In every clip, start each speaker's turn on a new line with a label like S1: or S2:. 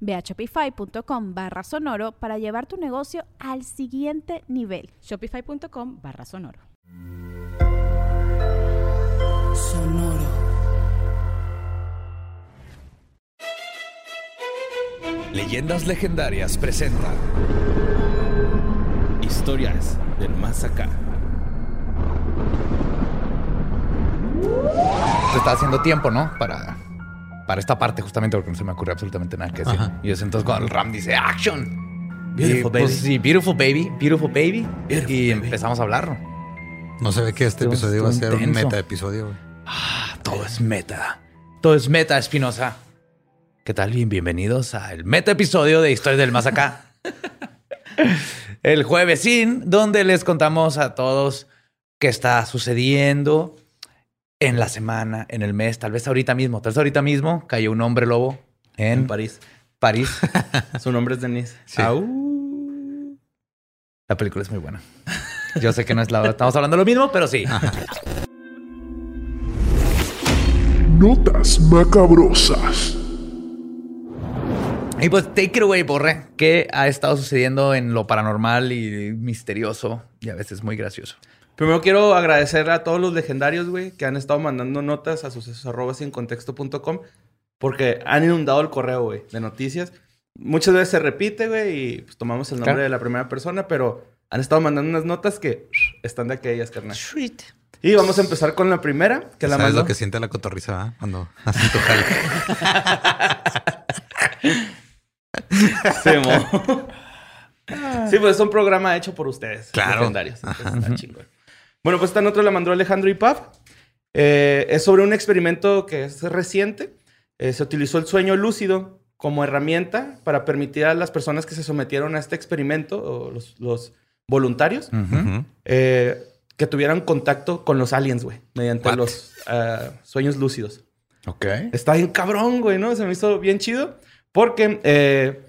S1: Ve a shopify.com barra sonoro para llevar tu negocio al siguiente nivel.
S2: Shopify.com barra sonoro.
S3: Sonoro.
S4: Leyendas Legendarias presenta Historias del Más Acá.
S5: Se está haciendo tiempo, ¿no? Para, para esta parte, justamente porque no se me ocurre absolutamente nada que decir.
S6: Ajá.
S5: Y es entonces cuando el Ram dice ¡Action!
S6: Beautiful
S5: Y,
S6: baby.
S5: pues, sí, beautiful baby, beautiful baby.
S6: Beautiful
S5: y
S6: baby.
S5: empezamos a hablarlo.
S6: No se ve que este episodio va a ser un meta episodio.
S5: Ah, todo es meta. Todo es meta, Espinosa. ¿Qué tal? Bien, bienvenidos al meta episodio de Historias del Más Acá. el juevesín, donde les contamos a todos qué está sucediendo en la semana, en el mes, tal vez ahorita mismo. Tal vez ahorita mismo cayó un hombre lobo en,
S7: en París.
S5: París.
S7: Su nombre es Denise.
S6: Sí.
S5: La película es muy buena. Yo sé que no es la estamos hablando de lo mismo, pero sí.
S3: Notas macabrosas.
S5: Y pues take it away, Borre. ¿Qué ha estado sucediendo en lo paranormal y misterioso y a veces muy gracioso?
S7: Primero quiero agradecer a todos los legendarios, güey, que han estado mandando notas a sucesos arroba sin contexto.com porque han inundado el correo, güey, de noticias. Muchas veces se repite, güey, y pues tomamos el nombre
S5: Claro.
S7: de la primera persona, pero han estado mandando unas notas que están de aquellas, carnal. Y vamos a empezar con la primera, que la
S6: ¿Sabes
S7: mandó.
S6: lo que siente la cotorriza ¿verdad? cuando hacen tu jale?
S7: Sí, mo. Sí, pues es un programa hecho por ustedes.
S6: Claro.
S7: Legendarios. Entonces, está chingón. Bueno, pues esta nota la mandó Alejandro Ipaf. Eh, es sobre un experimento que es reciente. Eh, se utilizó el sueño lúcido como herramienta para permitir a las personas que se sometieron a este experimento, o los, los voluntarios,
S6: Ujú.
S7: eh, que tuvieran contacto con los aliens, güey, mediante
S6: What?
S7: los ah, sueños lúcidos.
S5: Ok.
S7: Está bien cabrón, güey, ¿no? Se me hizo bien chido. Porque eh,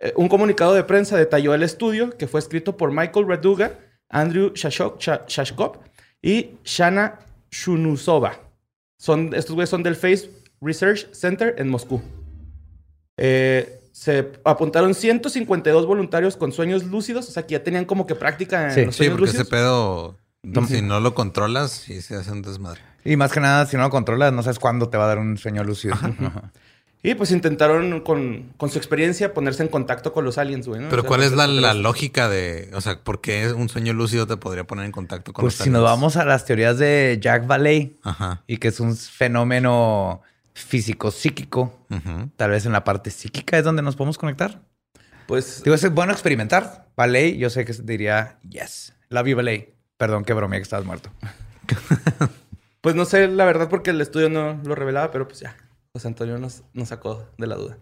S7: eh, un comunicado de prensa detalló el estudio que fue escrito por Michael Reduga, Andrew Shashok- Shashkov y Shana Shunusova. Son, estos güeyes son del Face Research Center en Moscú. Eh, se apuntaron 152 voluntarios con sueños lúcidos, o sea que ya tenían como que práctica en
S5: Sí,
S7: los
S6: Sí,
S7: sueños
S6: porque ese
S7: lúcidos.
S6: pedo, si no lo controlas, sí se hace un desmadre.
S5: Y más que nada, si no lo controlas, no sabes cuándo te va a dar un sueño lúcido. Ajá.
S7: Y pues intentaron con, con su experiencia ponerse en contacto con los aliens, güey. ¿no?
S6: Pero
S7: O sea,
S6: ¿cuál es la,
S7: porque
S6: la lógica de, o sea, por qué un sueño lúcido te podría poner en contacto con
S5: Pues
S6: los
S5: si nos
S6: aliens?
S5: vamos a las teorías de Jack Valley
S6: Ajá.
S5: y que es un fenómeno físico-psíquico, tal vez en la parte psíquica es donde nos podemos conectar.
S7: Pues
S5: Digo, es bueno experimentar. Valley, yo sé que diría yes. Love you, Valley. Perdón, que bromea que estabas muerto.
S7: Pues no sé la verdad porque el estudio no lo revelaba, pero pues ya. José Antonio nos, nos sacó de la duda.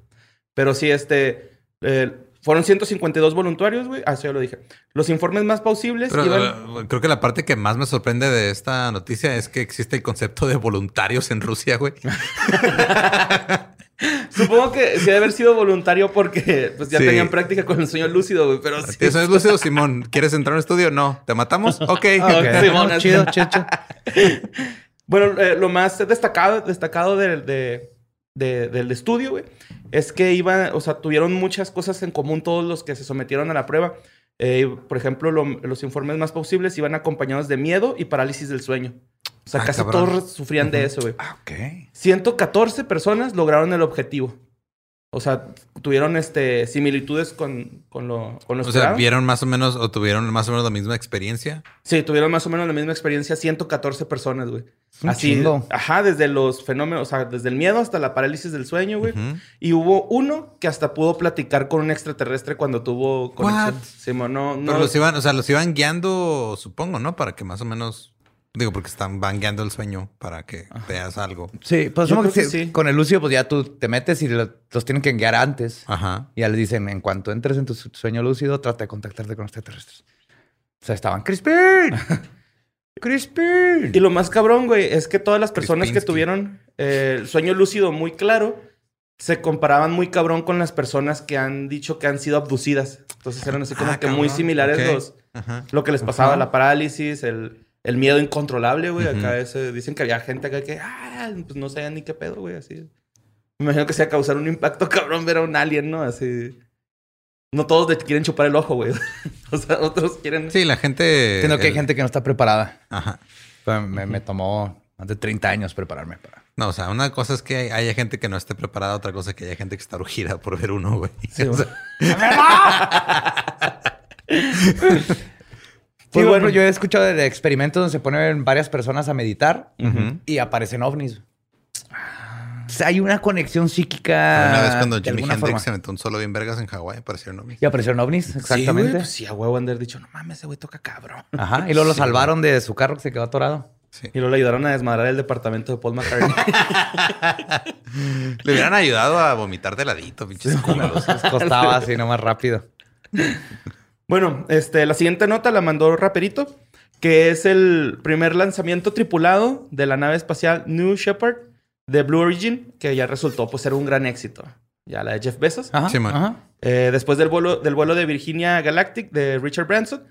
S7: Pero sí, este. eh, fueron 152 voluntarios, güey. Ah, eso ya lo dije. Los informes más plausibles
S6: Pero
S7: iban.
S6: eh, creo que la parte que más me sorprende de esta noticia es que existe el concepto de voluntarios en Rusia, güey.
S7: Supongo que sí debe haber sido voluntario porque pues ya
S6: Sí.
S7: tenían práctica con el sueño lúcido, güey. Pero sí.
S6: ¿Eso es lúcido, Simón? ¿Quieres entrar a un estudio? No. ¿Te matamos? Ok.
S7: Ok. Sí,
S5: No,
S7: bueno,
S5: chido, chido, chido.
S7: Bueno, eh, lo más destacado, destacado del, de- de- del estudio, güey, es que iban, o sea, tuvieron muchas cosas en común todos los que se sometieron a la prueba. Eh, por ejemplo, lo- los informes más posibles iban acompañados de miedo y parálisis del sueño. O sea,
S6: Ah,
S7: casi
S6: cabrón.
S7: todos sufrían de eso, güey.
S5: Ah, ok.
S7: 114 personas lograron el objetivo. O sea, tuvieron este similitudes con, con lo, con lo
S6: O sea, vieron más o menos o tuvieron más o menos la misma experiencia.
S7: Sí, tuvieron más o menos la misma experiencia 114 personas, güey. Así,
S5: chingo.
S7: ajá, desde los fenómenos, o sea, desde el miedo hasta la parálisis del sueño, güey. Y hubo uno que hasta pudo platicar con un extraterrestre cuando tuvo conexión.
S6: What?
S7: Simón, no, no.
S6: Pero los iban, o sea, los iban guiando, supongo, ¿no? Para que más o menos. Digo, porque están van guiando el sueño para que veas algo.
S5: Sí, pues que
S7: que
S5: sí. con el lúcido, pues ya tú te metes y lo- los tienen que guiar antes.
S6: Ajá.
S5: Y ya les dicen, en cuanto entres en tu su- sueño lúcido, trata de contactarte con extraterrestres. O sea, estaban Crispin. Crispin.
S7: Y lo más cabrón, güey, es que todas las personas que tuvieron eh, el sueño lúcido muy claro se comparaban muy cabrón con las personas que han dicho que han sido abducidas. Entonces eran así como
S6: Ah,
S7: que muy similares los,
S6: Ajá.
S7: lo que les pasaba,
S5: Ajá.
S7: la parálisis, el, el miedo incontrolable, güey.
S6: Ujú.
S7: Acá ese- dicen que había gente acá que, ah, pues no sabían ni qué pedo, güey, así. Me imagino que sea causar un impacto cabrón ver a un alien, ¿no? Así. No todos quieren chupar el ojo, güey. o sea, otros quieren.
S6: Sí, la gente.
S5: Entiendo que hay
S6: el-
S5: gente que no está preparada.
S6: Ajá.
S5: Pero me, me tomó más de 30 años prepararme para.
S6: No, o sea, una cosa es que hay- haya gente que no esté preparada, otra cosa es que haya gente que está urgida por ver uno, güey.
S7: Sí,
S6: O sea,
S5: Sí,
S7: Pues
S5: bueno,
S7: bueno.
S5: yo he escuchado de experimentos donde se ponen varias personas a meditar y aparecen ovnis. O sea, hay una conexión psíquica.
S6: Una vez cuando Jimi Hendrix
S5: forma.
S6: se metió un solo bien vergas en Hawái, aparecieron ovnis.
S5: Y aparecieron ovnis,
S7: Sí,
S5: exactamente.
S7: güey, pues sí, a huevo han dicho, no mames, ese güey toca cabrón.
S5: Ajá. Y luego lo salvaron de su carro que se quedó atorado.
S6: Sí.
S7: Y luego le ayudaron a desmadrar el departamento de Paul McCartney.
S6: Le hubieran ayudado a vomitar de ladito, pinches culos.
S5: Les costaba así nomás rápido.
S7: Bueno, este, la siguiente nota la mandó Raperito, que es el primer lanzamiento tripulado de la nave espacial New Shepard de Blue Origin, que ya resultó pues ser un gran éxito. Ya la de Jeff Bezos.
S5: Ajá.
S6: Sí, man.
S5: ajá.
S7: Eh, después del vuelo, del vuelo de Virginia Galactic de Richard Branson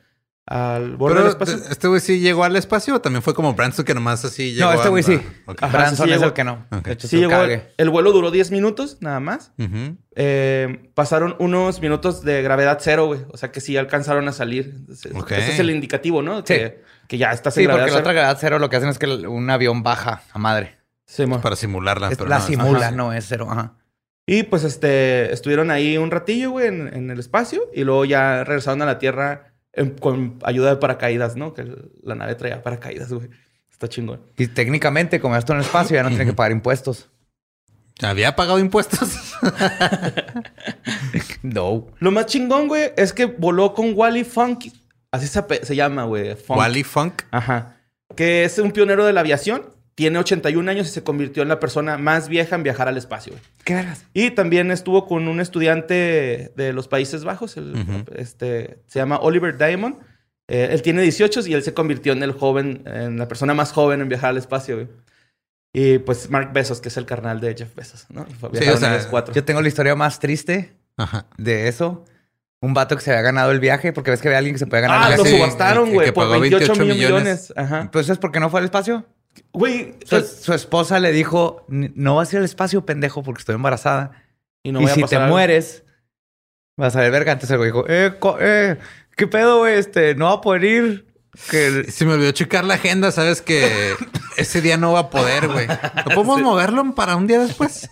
S7: al vuelo del
S6: Pero
S7: espacio.
S6: este güey sí llegó al espacio o también fue como Branson que nomás así llegó.
S5: No, este
S6: a-
S5: güey sí.
S6: Ok.
S7: Ajá,
S5: Branson
S7: sí
S5: es
S7: llegó.
S5: el que no.
S6: Ok.
S5: De hecho,
S7: Sí llegó.
S5: cague.
S7: El vuelo duró 10 minutos, nada más. Eh, pasaron unos minutos de gravedad cero, güey. O sea que sí alcanzaron a salir. Ese, es el indicativo, ¿no? Que, que ya estás en
S5: Sí,
S7: gravedad
S5: porque la otra gravedad cero lo que hacen es que un avión baja a madre.
S7: Sí, mo.
S6: Para simularla.
S5: Es-
S6: pero
S5: la
S6: no,
S5: simula,
S6: ajá.
S5: no es cero. Ajá.
S7: Y pues este, estuvieron ahí un ratillo, güey, en, en el espacio. Y luego ya regresaron a la Tierra en- con ayuda de paracaídas, ¿no? Que la nave traía paracaídas, güey. Está chingón.
S5: Y técnicamente, como esto en el espacio, ya no tiene que pagar impuestos.
S6: ¿Había pagado impuestos?
S5: No.
S7: Lo más chingón, güey, es que voló con Wally Funk. Así se, se llama, güey. Funk.
S6: Wally Funk.
S7: Ajá. Que es un pionero de la aviación. Tiene 81 años y se convirtió en la persona más vieja en viajar al espacio. güey.
S5: ¿Qué verás?
S7: Y también estuvo con un estudiante de los Países Bajos. el- este, se llama Oliver Diamond. Eh, él tiene 18 y él se convirtió en el joven, en la persona más joven en viajar al espacio. güey. Y pues Mark Bezos, que es el carnal de Jeff Bezos, ¿no? Viajaron
S6: o sea.
S5: Yo tengo la historia más triste
S6: Ajá.
S5: de eso. Un vato que se había ganado el viaje, porque ves que había alguien que se puede ganar
S7: Ah,
S5: el
S7: lo
S6: sí,
S5: viaje.
S7: subastaron, güey, por
S6: pagó
S7: 28,
S6: 28
S7: millones.
S6: millones.
S7: Ajá.
S5: Entonces, ¿es porque no fue al espacio?
S7: Güey,
S5: Su,
S7: pues,
S5: su esposa le dijo, "N- no vas a ir al espacio, pendejo, porque estoy embarazada.
S7: y no
S5: y
S7: voy a
S5: si te
S7: pasar algo.
S5: mueres, vas a ver verga. Entonces el güey dijo, eh, eh, ¿qué pedo, güey? Este, no va a poder ir. Que...
S6: Se me olvidó checar la agenda, sabes que ese día no va a poder, güey. ¿No podemos moverlo para un día después?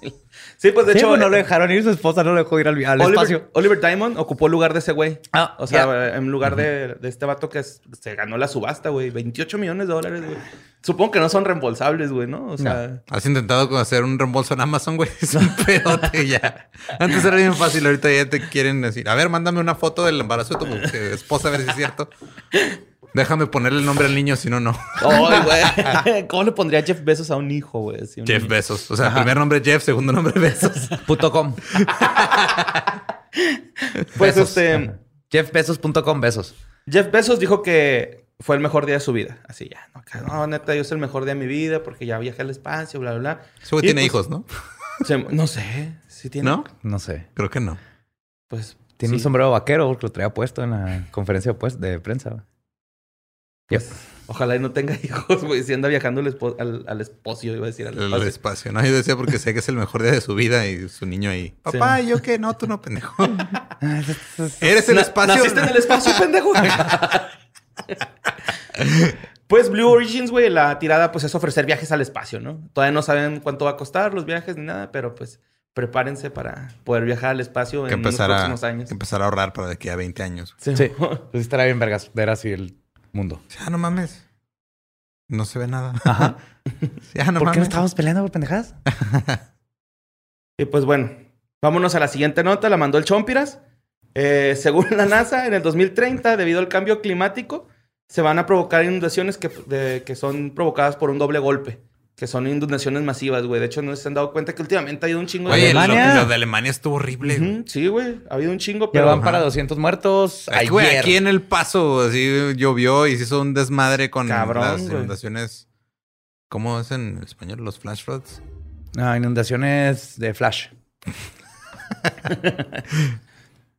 S7: Sí, pues de
S5: Sí,
S7: hecho,
S5: pues, no lo
S7: eh,
S5: dejaron ir, su esposa no lo dejó ir al, al
S7: Oliver,
S5: espacio.
S7: Oliver Diamond ocupó el lugar de ese güey.
S5: Ah,
S7: O sea, en lugar de, de este vato que es- se ganó la subasta, güey. 28 millones de dólares, güey. Supongo que no son reembolsables, güey, ¿no? O sea,
S6: Has intentado hacer un reembolso en Amazon, güey. Es un pedote ya. Antes era bien fácil, ahorita ya te quieren decir, a ver, mándame una foto del embarazo de tu esposa a ver si es cierto. Déjame ponerle el nombre al niño, si no, no.
S7: ¡Ay, güey! ¿Cómo le pondría Jeff Bezos a un hijo, güey? Un
S6: Jeff
S7: niño.
S6: Bezos. O sea, primer nombre Jeff, segundo nombre Bezos.
S5: Punto com.
S7: Pues
S5: Besos.
S7: este...
S5: Jeffbezos.com, besos.
S7: Jeff Bezos dijo que fue el mejor día de su vida. Así ya. No, no, neta, yo es el mejor día de mi vida porque ya viajé al espacio, bla, bla, bla.
S6: Ese güey tiene
S7: pues,
S6: hijos, ¿no?
S7: se- no sé. Si tiene.
S6: ¿No?
S5: No sé.
S6: Creo que no.
S7: Pues...
S5: Tiene un
S7: sí.
S5: sombrero vaquero porque lo traía puesto en la conferencia de prensa.
S7: Pues, ojalá y no tenga hijos, güey. Si anda viajando al, espo- al, al espocio, iba a decir al
S6: El
S7: espacio.
S6: espacio. No, yo decía porque sé que es el mejor día de su vida y su niño ahí. Papá, ¿yo qué? No, tú no, pendejo. Eres el
S7: Na-
S6: espacio.
S7: Naciste en el espacio, pendejo. pues Blue Origins, güey, la tirada pues es ofrecer viajes al espacio, ¿no? Todavía no saben cuánto va a costar los viajes ni nada, pero pues prepárense para poder viajar al espacio
S6: Que
S7: en los próximos años.
S6: que empezar a ahorrar para de aquí a 20 años.
S7: Sí.
S5: Sí. Pues estará bien vergas ver así el mundo.
S6: Ah, no mames. No se ve nada.
S5: Ajá.
S6: Ah, no
S5: ¿Por qué no estábamos peleando por pendejadas?
S7: Y pues bueno, vámonos a la siguiente nota, la mandó el Chompiras. Eh, según la NASA, en el 2030, debido al cambio climático, se van a provocar inundaciones que, de- que son provocadas por un doble golpe. Que son inundaciones masivas, güey. De hecho, no se han dado cuenta que últimamente ha habido un chingo de...
S6: Oye, lo,
S5: Alemania.
S6: lo de Alemania estuvo horrible. güey.
S7: Sí, güey. Ha habido un chingo,
S5: Ya
S7: pero...
S5: van
S6: Ajá.
S5: para 200 muertos.
S6: Güey,
S5: Ayer.
S6: aquí en El Paso, así llovió y se hizo un desmadre con
S7: Cabrón,
S6: las
S7: güey.
S6: inundaciones. ¿Cómo es en español? Los flash floods.
S5: Ah, inundaciones de flash.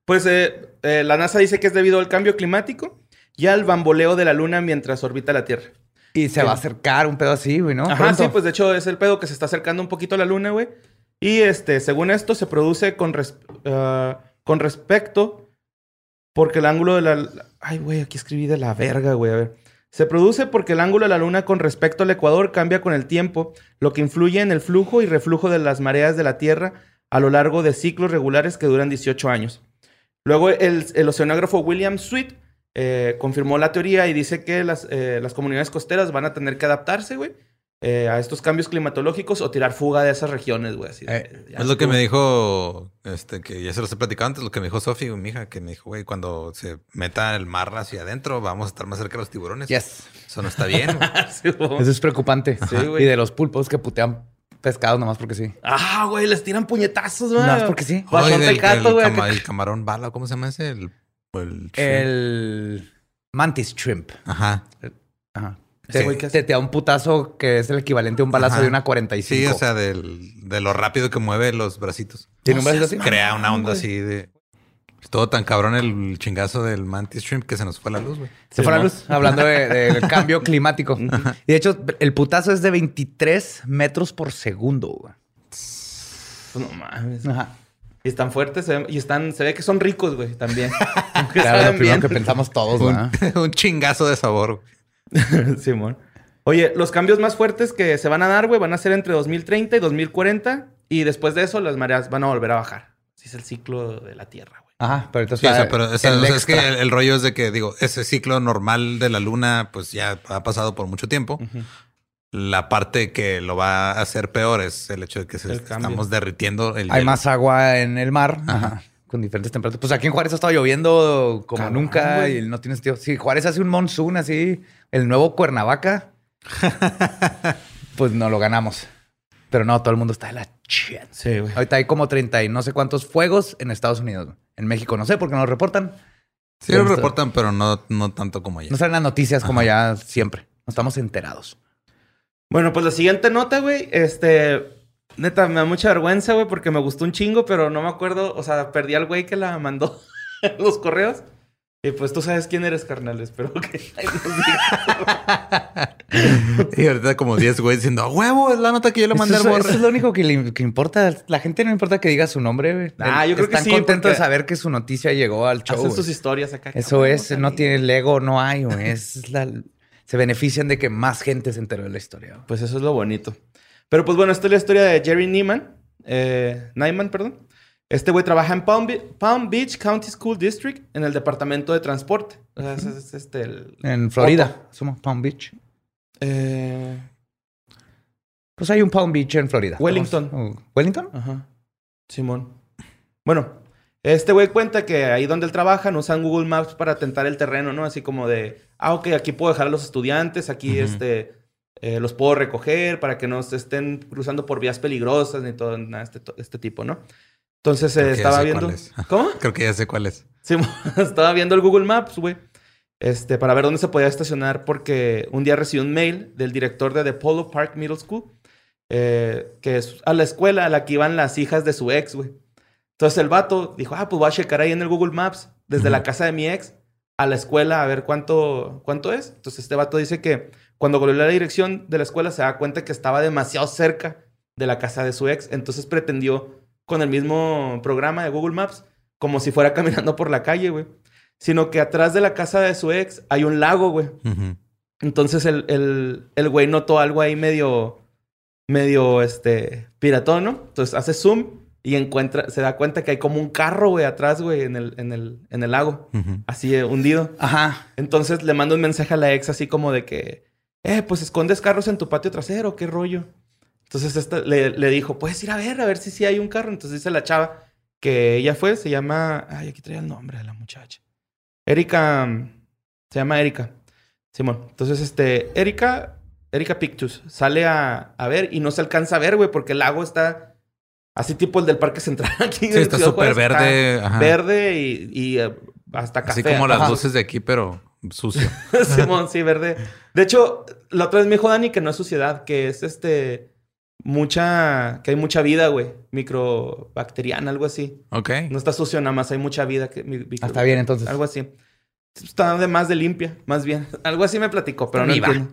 S7: Pues eh, eh, la NASA dice que es debido al cambio climático y al bamboleo de la Luna mientras orbita la Tierra.
S5: Y se va a acercar un pedo así, güey, ¿no?
S7: Ajá,
S5: Pronto.
S7: sí, pues de hecho es el pedo que se está acercando un poquito a la luna, güey. Y este, según esto, se produce con, res- ah, con respecto. Porque el ángulo de la. Ay, güey, aquí escribí de la verga, güey. A ver. Se produce porque el ángulo de la luna con respecto al ecuador cambia con el tiempo, lo que influye en el flujo y reflujo de las mareas de la Tierra a lo largo de ciclos regulares que duran 18 años. Luego el, el oceanógrafo William Sweet eh, confirmó la teoría y dice que las, eh, las comunidades costeras van a tener que adaptarse, güey, eh, a estos cambios climatológicos o tirar fuga de esas regiones, güey. así
S5: Eh,
S7: ya
S6: Es lo que me dijo, este, que ya se los he platicado antes, lo que me dijo Sofi, mi hija, que me dijo, güey, cuando se meta el mar hacia adentro, vamos a estar más cerca de los tiburones.
S5: Yes.
S6: Eso no está bien.
S7: Sí.
S5: Eso es preocupante.
S7: Sí, güey.
S5: Y de los pulpos que putean pescados nomás porque sí.
S7: Ah, güey, les tiran puñetazos, güey.
S5: Nomás porque sí.
S6: Oye, cama-
S7: que-
S6: el camarón bala, ¿cómo se llama ese? El, el,
S5: El mantis shrimp.
S6: Ajá.
S5: Ajá. Te, te, te da un putazo que es el equivalente a un balazo
S6: Ajá.
S5: de una 45.
S6: Sí, o sea, del, de lo rápido que mueve los bracitos.
S5: ¿Tiene un brazo así?
S6: Crea una onda así de... Es todo tan cabrón el chingazo del mantis shrimp que se nos fue la luz, güey.
S5: Se fue la luz hablando de- del cambio climático. Y de hecho, el putazo es de 23 metros por segundo. güey.
S7: Pues no mames.
S5: Ajá.
S7: Y están fuertes se y están, se ve que son ricos, güey, también.
S5: Claro, lo primero
S7: bien.
S5: que pensamos todos,
S6: Un, un chingazo de sabor. güey.
S7: Simón. Oye, los cambios más fuertes que se van a dar, güey, van a ser entre 2030 y 2040. Y después de eso, las mareas van a volver a bajar. Así es el ciclo de la Tierra, güey.
S5: Ajá, pero entonces.
S6: Sí, o sea, pero o sea,
S5: el
S6: o sea, es que el rollo es de que, digo, ese ciclo normal de la luna, pues ya ha pasado por mucho tiempo. La parte que lo va a hacer peor es el hecho de que se- estamos derritiendo el
S5: Hay
S6: hielo.
S5: más agua en el mar. Ajá. Con diferentes temperaturas. Pues aquí en Juárez ha estado lloviendo como nunca y no tiene sentido. Si Juárez hace un monsoon así, el nuevo Cuernavaca, pues no lo ganamos. Pero no, todo el mundo está de la shit.
S7: Sí, güey.
S5: Ahorita hay como 30 y no sé cuántos fuegos en Estados Unidos. En México no sé porque no lo reportan.
S6: Sí lo reportan, pero no, no tanto como allá.
S5: No salen las noticias como allá siempre. No estamos enterados.
S7: Bueno, pues la siguiente nota, güey, este... Neta, me da mucha vergüenza, güey, porque me gustó un chingo, pero no me acuerdo. O sea, perdí al güey que la mandó en los correos. Y pues tú sabes quién eres, carnal. Espero que...
S6: Y ahorita como 10 güeyes diciendo, "A huevo, es la nota que yo le mandé
S5: eso,
S6: al
S5: es,
S6: borre.
S5: eso es lo único que, le, que importa. La gente no importa que diga su nombre. güey.
S7: Ah, yo creo que
S5: Están
S7: sí,
S5: contentos de saber que su noticia llegó al show.
S7: Hacen sus historias acá.
S5: Eso es, no tiene Lego, no hay, güey. Es la, se benefician de que más gente se enteró de la historia.
S7: Pues eso es lo bonito. Pero pues bueno, esta es la historia de Jerry Neiman. Eh, Nyman, perdón. Este güey trabaja en Palm, Be- Palm Beach County School District en el departamento de transporte. O sea, ese es, este el...
S5: En Florida, somos Palm Beach.
S7: Eh,
S5: Pues hay un Palm Beach en Florida.
S7: Wellington.
S5: Oh, ¿Wellington?
S7: Ajá. Simón. Bueno, este güey cuenta que ahí donde él trabaja no usan Google Maps para tentar el terreno, ¿no? Así como de, ah, ok, aquí puedo dejar a los estudiantes, aquí este, eh, los puedo recoger para que no se estén cruzando por vías peligrosas ni todo nada este, este tipo, ¿no? Entonces eh, estaba viendo.
S6: es.
S7: ¿Cómo?
S6: Creo que ya sé cuál es.
S7: Sí, estaba viendo el Google Maps, güey. Este, para ver dónde se podía estacionar, porque un día recibí un mail del director de The Polo Park Middle School, eh, que es a la escuela a la que iban las hijas de su ex, güey. Entonces el vato dijo, ah, pues voy a checar ahí en el Google Maps, desde la casa de mi ex a la escuela, a ver cuánto, cuánto es. Entonces este vato dice que cuando googleó la dirección de la escuela se da cuenta que estaba demasiado cerca de la casa de su ex. Entonces pretendió, con el mismo programa de Google Maps, como si fuera caminando por la calle, güey. Sino que atrás de la casa de su ex hay un lago, güey. Entonces el, el, el güey notó algo ahí medio, medio, este, piratón, ¿no? Entonces hace zoom y encuentra, se da cuenta que hay como un carro, güey, atrás, güey, en el, en el, en el lago, así eh, hundido.
S5: Ajá.
S7: Entonces le manda un mensaje a la ex así como de que, eh, pues escondes carros en tu patio trasero, qué rollo. Entonces esta le, le dijo, puedes ir a ver, a ver si sí hay un carro. Entonces dice la chava que ella fue, se llama, ay, aquí traía el nombre de la muchacha. Erika, se llama Erika. Simón. Entonces, este, Erika, Erika Pictus, sale a, a ver y no se alcanza a ver, güey, porque el lago está así tipo el del Parque Central aquí.
S6: Sí,
S7: en
S6: está súper
S7: está
S6: verde, ajá.
S7: Verde y, y, eh, hasta café.
S6: Así como las
S7: Ajá.
S6: luces de aquí, pero sucio.
S7: Simón, sí, verde. De hecho, la otra vez me dijo Dani que no es suciedad, que es este. Mucha. que hay mucha vida, güey. Microbacteriana, algo así.
S6: Ok.
S7: No está sucio, nada más hay mucha vida. Que, micro-
S5: Ah, está bien, entonces.
S7: Algo así. Está de más de limpia, más bien. Algo así me platicó, pero
S5: Está
S7: no.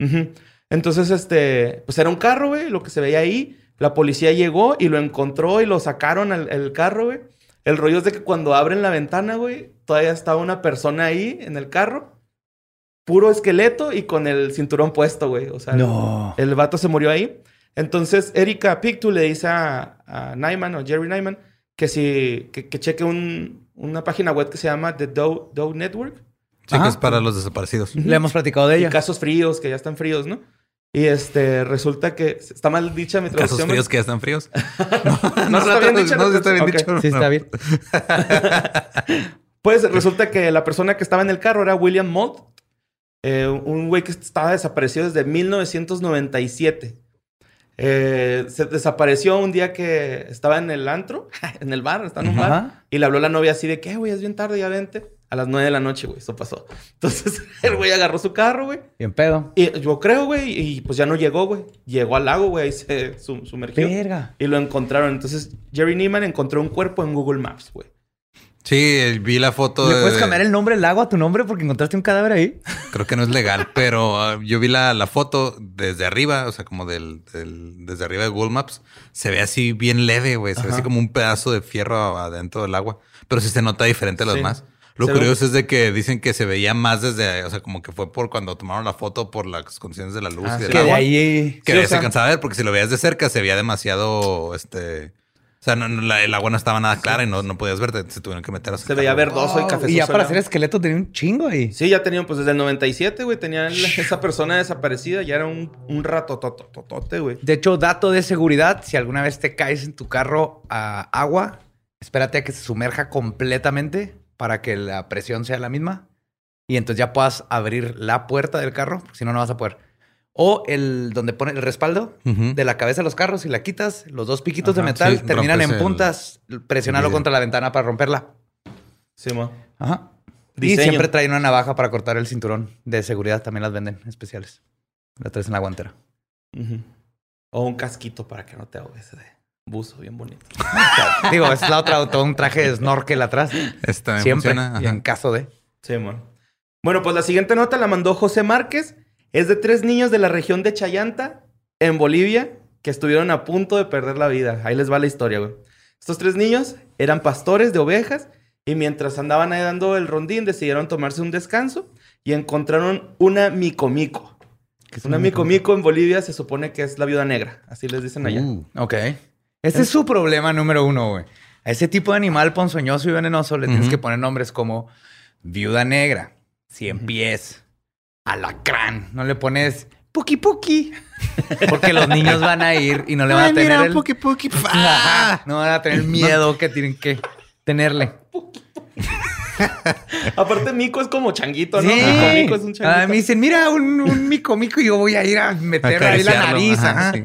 S7: Ujú. Entonces, este. Pues era un carro, güey, lo que se veía ahí. La policía llegó y lo encontró y lo sacaron al el carro, güey. El rollo es de que cuando abren la ventana, güey, todavía estaba una persona ahí en el carro. Puro esqueleto y con el cinturón puesto, güey. O sea,
S5: No.
S7: el vato se murió ahí. Entonces, Erika Pictu le dice a, a Nyman o Jerry Nyman que si que, que cheque un- una página web que se llama The Dow, Dow Network.
S6: Sí, que es para los desaparecidos.
S5: Le hemos platicado de
S7: Y
S5: ella.
S7: casos fríos, que ya están fríos, ¿no? Y este, resulta que está mal dicha mi
S6: Casos
S7: traducción.
S6: fríos que ya están fríos.
S7: No, está bien dicha la
S6: No, está bien dicho.
S5: Sí, está
S6: No.
S5: bien.
S7: Pues resulta que la persona que estaba en el carro era William Mold, eh, un güey que estaba desaparecido desde 1997. Eh, se desapareció un día que estaba en el antro, en el bar, estaba en un bar, y le habló la novia así de que, "Eh, güey, es bien tarde, ya vente. A las 9 de la noche, güey, eso pasó. Entonces el güey agarró su carro, güey.
S5: Bien pedo.
S7: Y yo creo, güey, y pues ya no llegó, güey. Llegó al lago, güey, ahí se sum- sumergió.
S5: Verga.
S7: Y lo encontraron. Entonces Jerry Neiman encontró un cuerpo en Google Maps, güey.
S6: Sí, vi la foto
S5: ¿Le
S6: de...
S5: puedes cambiar el nombre del lago a tu nombre porque encontraste un cadáver ahí?
S6: Creo que no es legal, pero ah, yo vi la, la foto desde arriba, o sea, como del, del- desde arriba de Google Maps. Se ve así bien leve, güey. Se ve así como un pedazo de fierro adentro del agua. Pero sí se nota diferente a los
S7: Sí.
S6: más. Lo
S7: Se ve-
S6: curioso es de que dicen que se veía más desde, o sea, como que fue por cuando tomaron la foto por las condiciones de la luz
S7: Ah,
S6: y del.
S5: Que de
S6: agua.
S5: ahí...
S6: Que
S7: Sí, o
S6: se
S7: sea-
S6: alcanzaba a ver, porque si lo veías de cerca se veía demasiado, este... O sea, no- no, la- el agua no estaba nada clara y no, no podías verte. Se tuvieron que meter a
S7: Se veía verdoso y
S5: Oh,
S7: café.
S5: y ya para hacer esqueleto tenía un chingo ahí.
S7: Sí, ya tenían, pues desde el 97, güey, tenían esa persona desaparecida. Ya era un, un rato totototote, güey.
S5: De hecho, dato de seguridad, si alguna vez te caes en tu carro a agua, espérate a que se sumerja completamente para que la presión sea la misma y entonces ya puedas abrir la puerta del carro, porque si no, no vas a poder. O el donde pone el respaldo de la cabeza de los carros, si la quitas, los dos piquitos de metal
S6: sí,
S5: terminan en
S6: rompes el-
S5: puntas, presionarlo contra la ventana para romperla.
S7: Sí, mo.
S5: Ajá. Y
S7: Diseño.
S5: siempre traen una navaja para cortar el cinturón de seguridad, también las venden especiales. La traes en la guantera.
S7: O un casquito para que no te ahogues de buzo, bien bonito.
S5: Digo, es la otra, todo un traje de snorkel atrás.
S6: También
S5: Siempre.
S6: funciona.
S5: Y en caso de.
S7: Sí, mo. Bueno, pues la siguiente nota la mandó José Márquez. Es de tres niños de la región de Chayanta, en Bolivia, que estuvieron a punto de perder la vida. Ahí les va la historia, güey. Estos tres niños eran pastores de ovejas y mientras andaban ahí dando el rondín decidieron tomarse un descanso y encontraron una micomico. Una micomico en Bolivia se supone que es la viuda negra, así les dicen allá.
S6: Uh,
S5: Ok. Ese es su problema número uno, güey. A ese tipo de animal ponzoñoso y venenoso le tienes que poner nombres como viuda negra, cien pies, alacrán. No le pones puki puki. Porque los niños van a ir y no le van a tener el...
S6: poqui, poqui,
S5: Ajá. No van a tener miedo que tienen que tenerle.
S7: Aparte, mico es como changuito, ¿no?
S5: Sí.
S7: Micomico es un changuito.
S5: Ah, me dicen, mira, un, un mico mico y yo voy a ir a meter ahí la nariz.
S6: ajá,
S5: ajá.
S6: sí.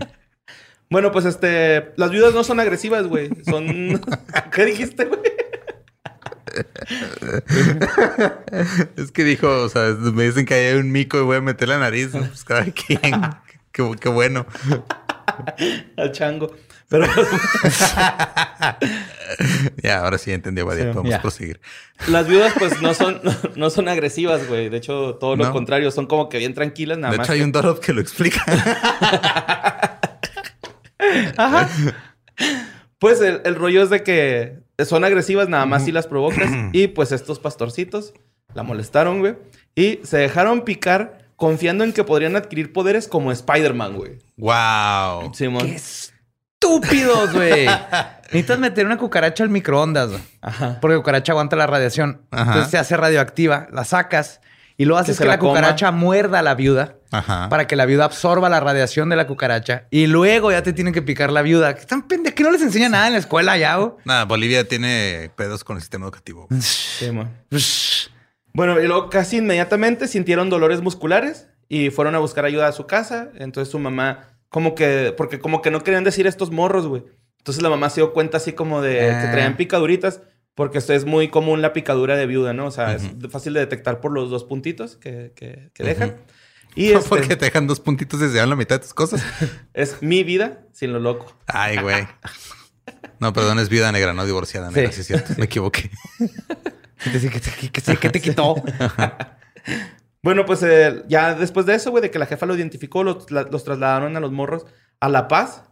S7: Bueno, pues este, las viudas no son agresivas, güey. Son. ¿Qué dijiste, güey?
S6: Es que dijo, o sea, me dicen que hay un mico y voy a meter la nariz. Pues cada quien. qué, qué bueno.
S7: Al chango. Pero
S6: Ya, ahora sí entendí, Badia.
S7: Sí,
S6: Podemos
S5: ya.
S6: proseguir.
S7: las viudas, pues no son, no son agresivas, güey. De hecho, todo lo
S6: No.
S7: contrario, son como que bien tranquilas, nada
S6: de
S7: más.
S6: hecho, hay un Dorov que lo explica.
S7: Pues el, el rollo es de que son agresivas, nada más si las provocas. y pues estos pastorcitos la molestaron, güey. Y se dejaron picar confiando en que podrían adquirir poderes como Spider-Man, güey.
S6: wow.
S7: Simón.
S5: ¿Qué es? estúpidos, güey. Necesitas meter una cucaracha al microondas, güey.
S7: Ajá.
S5: Porque la cucaracha aguanta la radiación.
S6: Ajá.
S5: Entonces se hace radioactiva, la sacas y luego haces que,
S7: la
S5: la,
S7: coma.
S5: cucaracha muerda a la viuda
S6: Ajá.
S5: para que la viuda absorba la radiación de la cucaracha y luego ya te tienen que picar la viuda. ¿Qué tan pendejo? ¿Que no les enseña nada en la escuela ya, güey?
S6: Nada, Bolivia tiene pedos con el sistema educativo.
S7: Sí. Bueno, y luego casi inmediatamente sintieron dolores musculares y fueron a buscar ayuda a su casa. Entonces su mamá, como que, porque como que no querían decir estos morros, güey. Entonces la mamá se dio cuenta así como de que
S5: Ah.
S7: traían picaduritas, porque esto es muy común la picadura de viuda, ¿no? O sea, es fácil de detectar por los dos puntitos que, que- que dejan. Y este,
S6: Porque te dejan dos puntitos desde la mitad de tus cosas.
S7: es mi vida sin lo loco.
S6: Ay, güey. No, perdón, es vida negra, no divorciada negra.
S5: Sí.
S6: Sí, es cierto. Me equivoqué.
S5: Que te, quitó.
S7: Bueno, pues eh, ya después de eso, güey, de que la jefa lo identificó, los, la- los trasladaron a los morros a La Paz,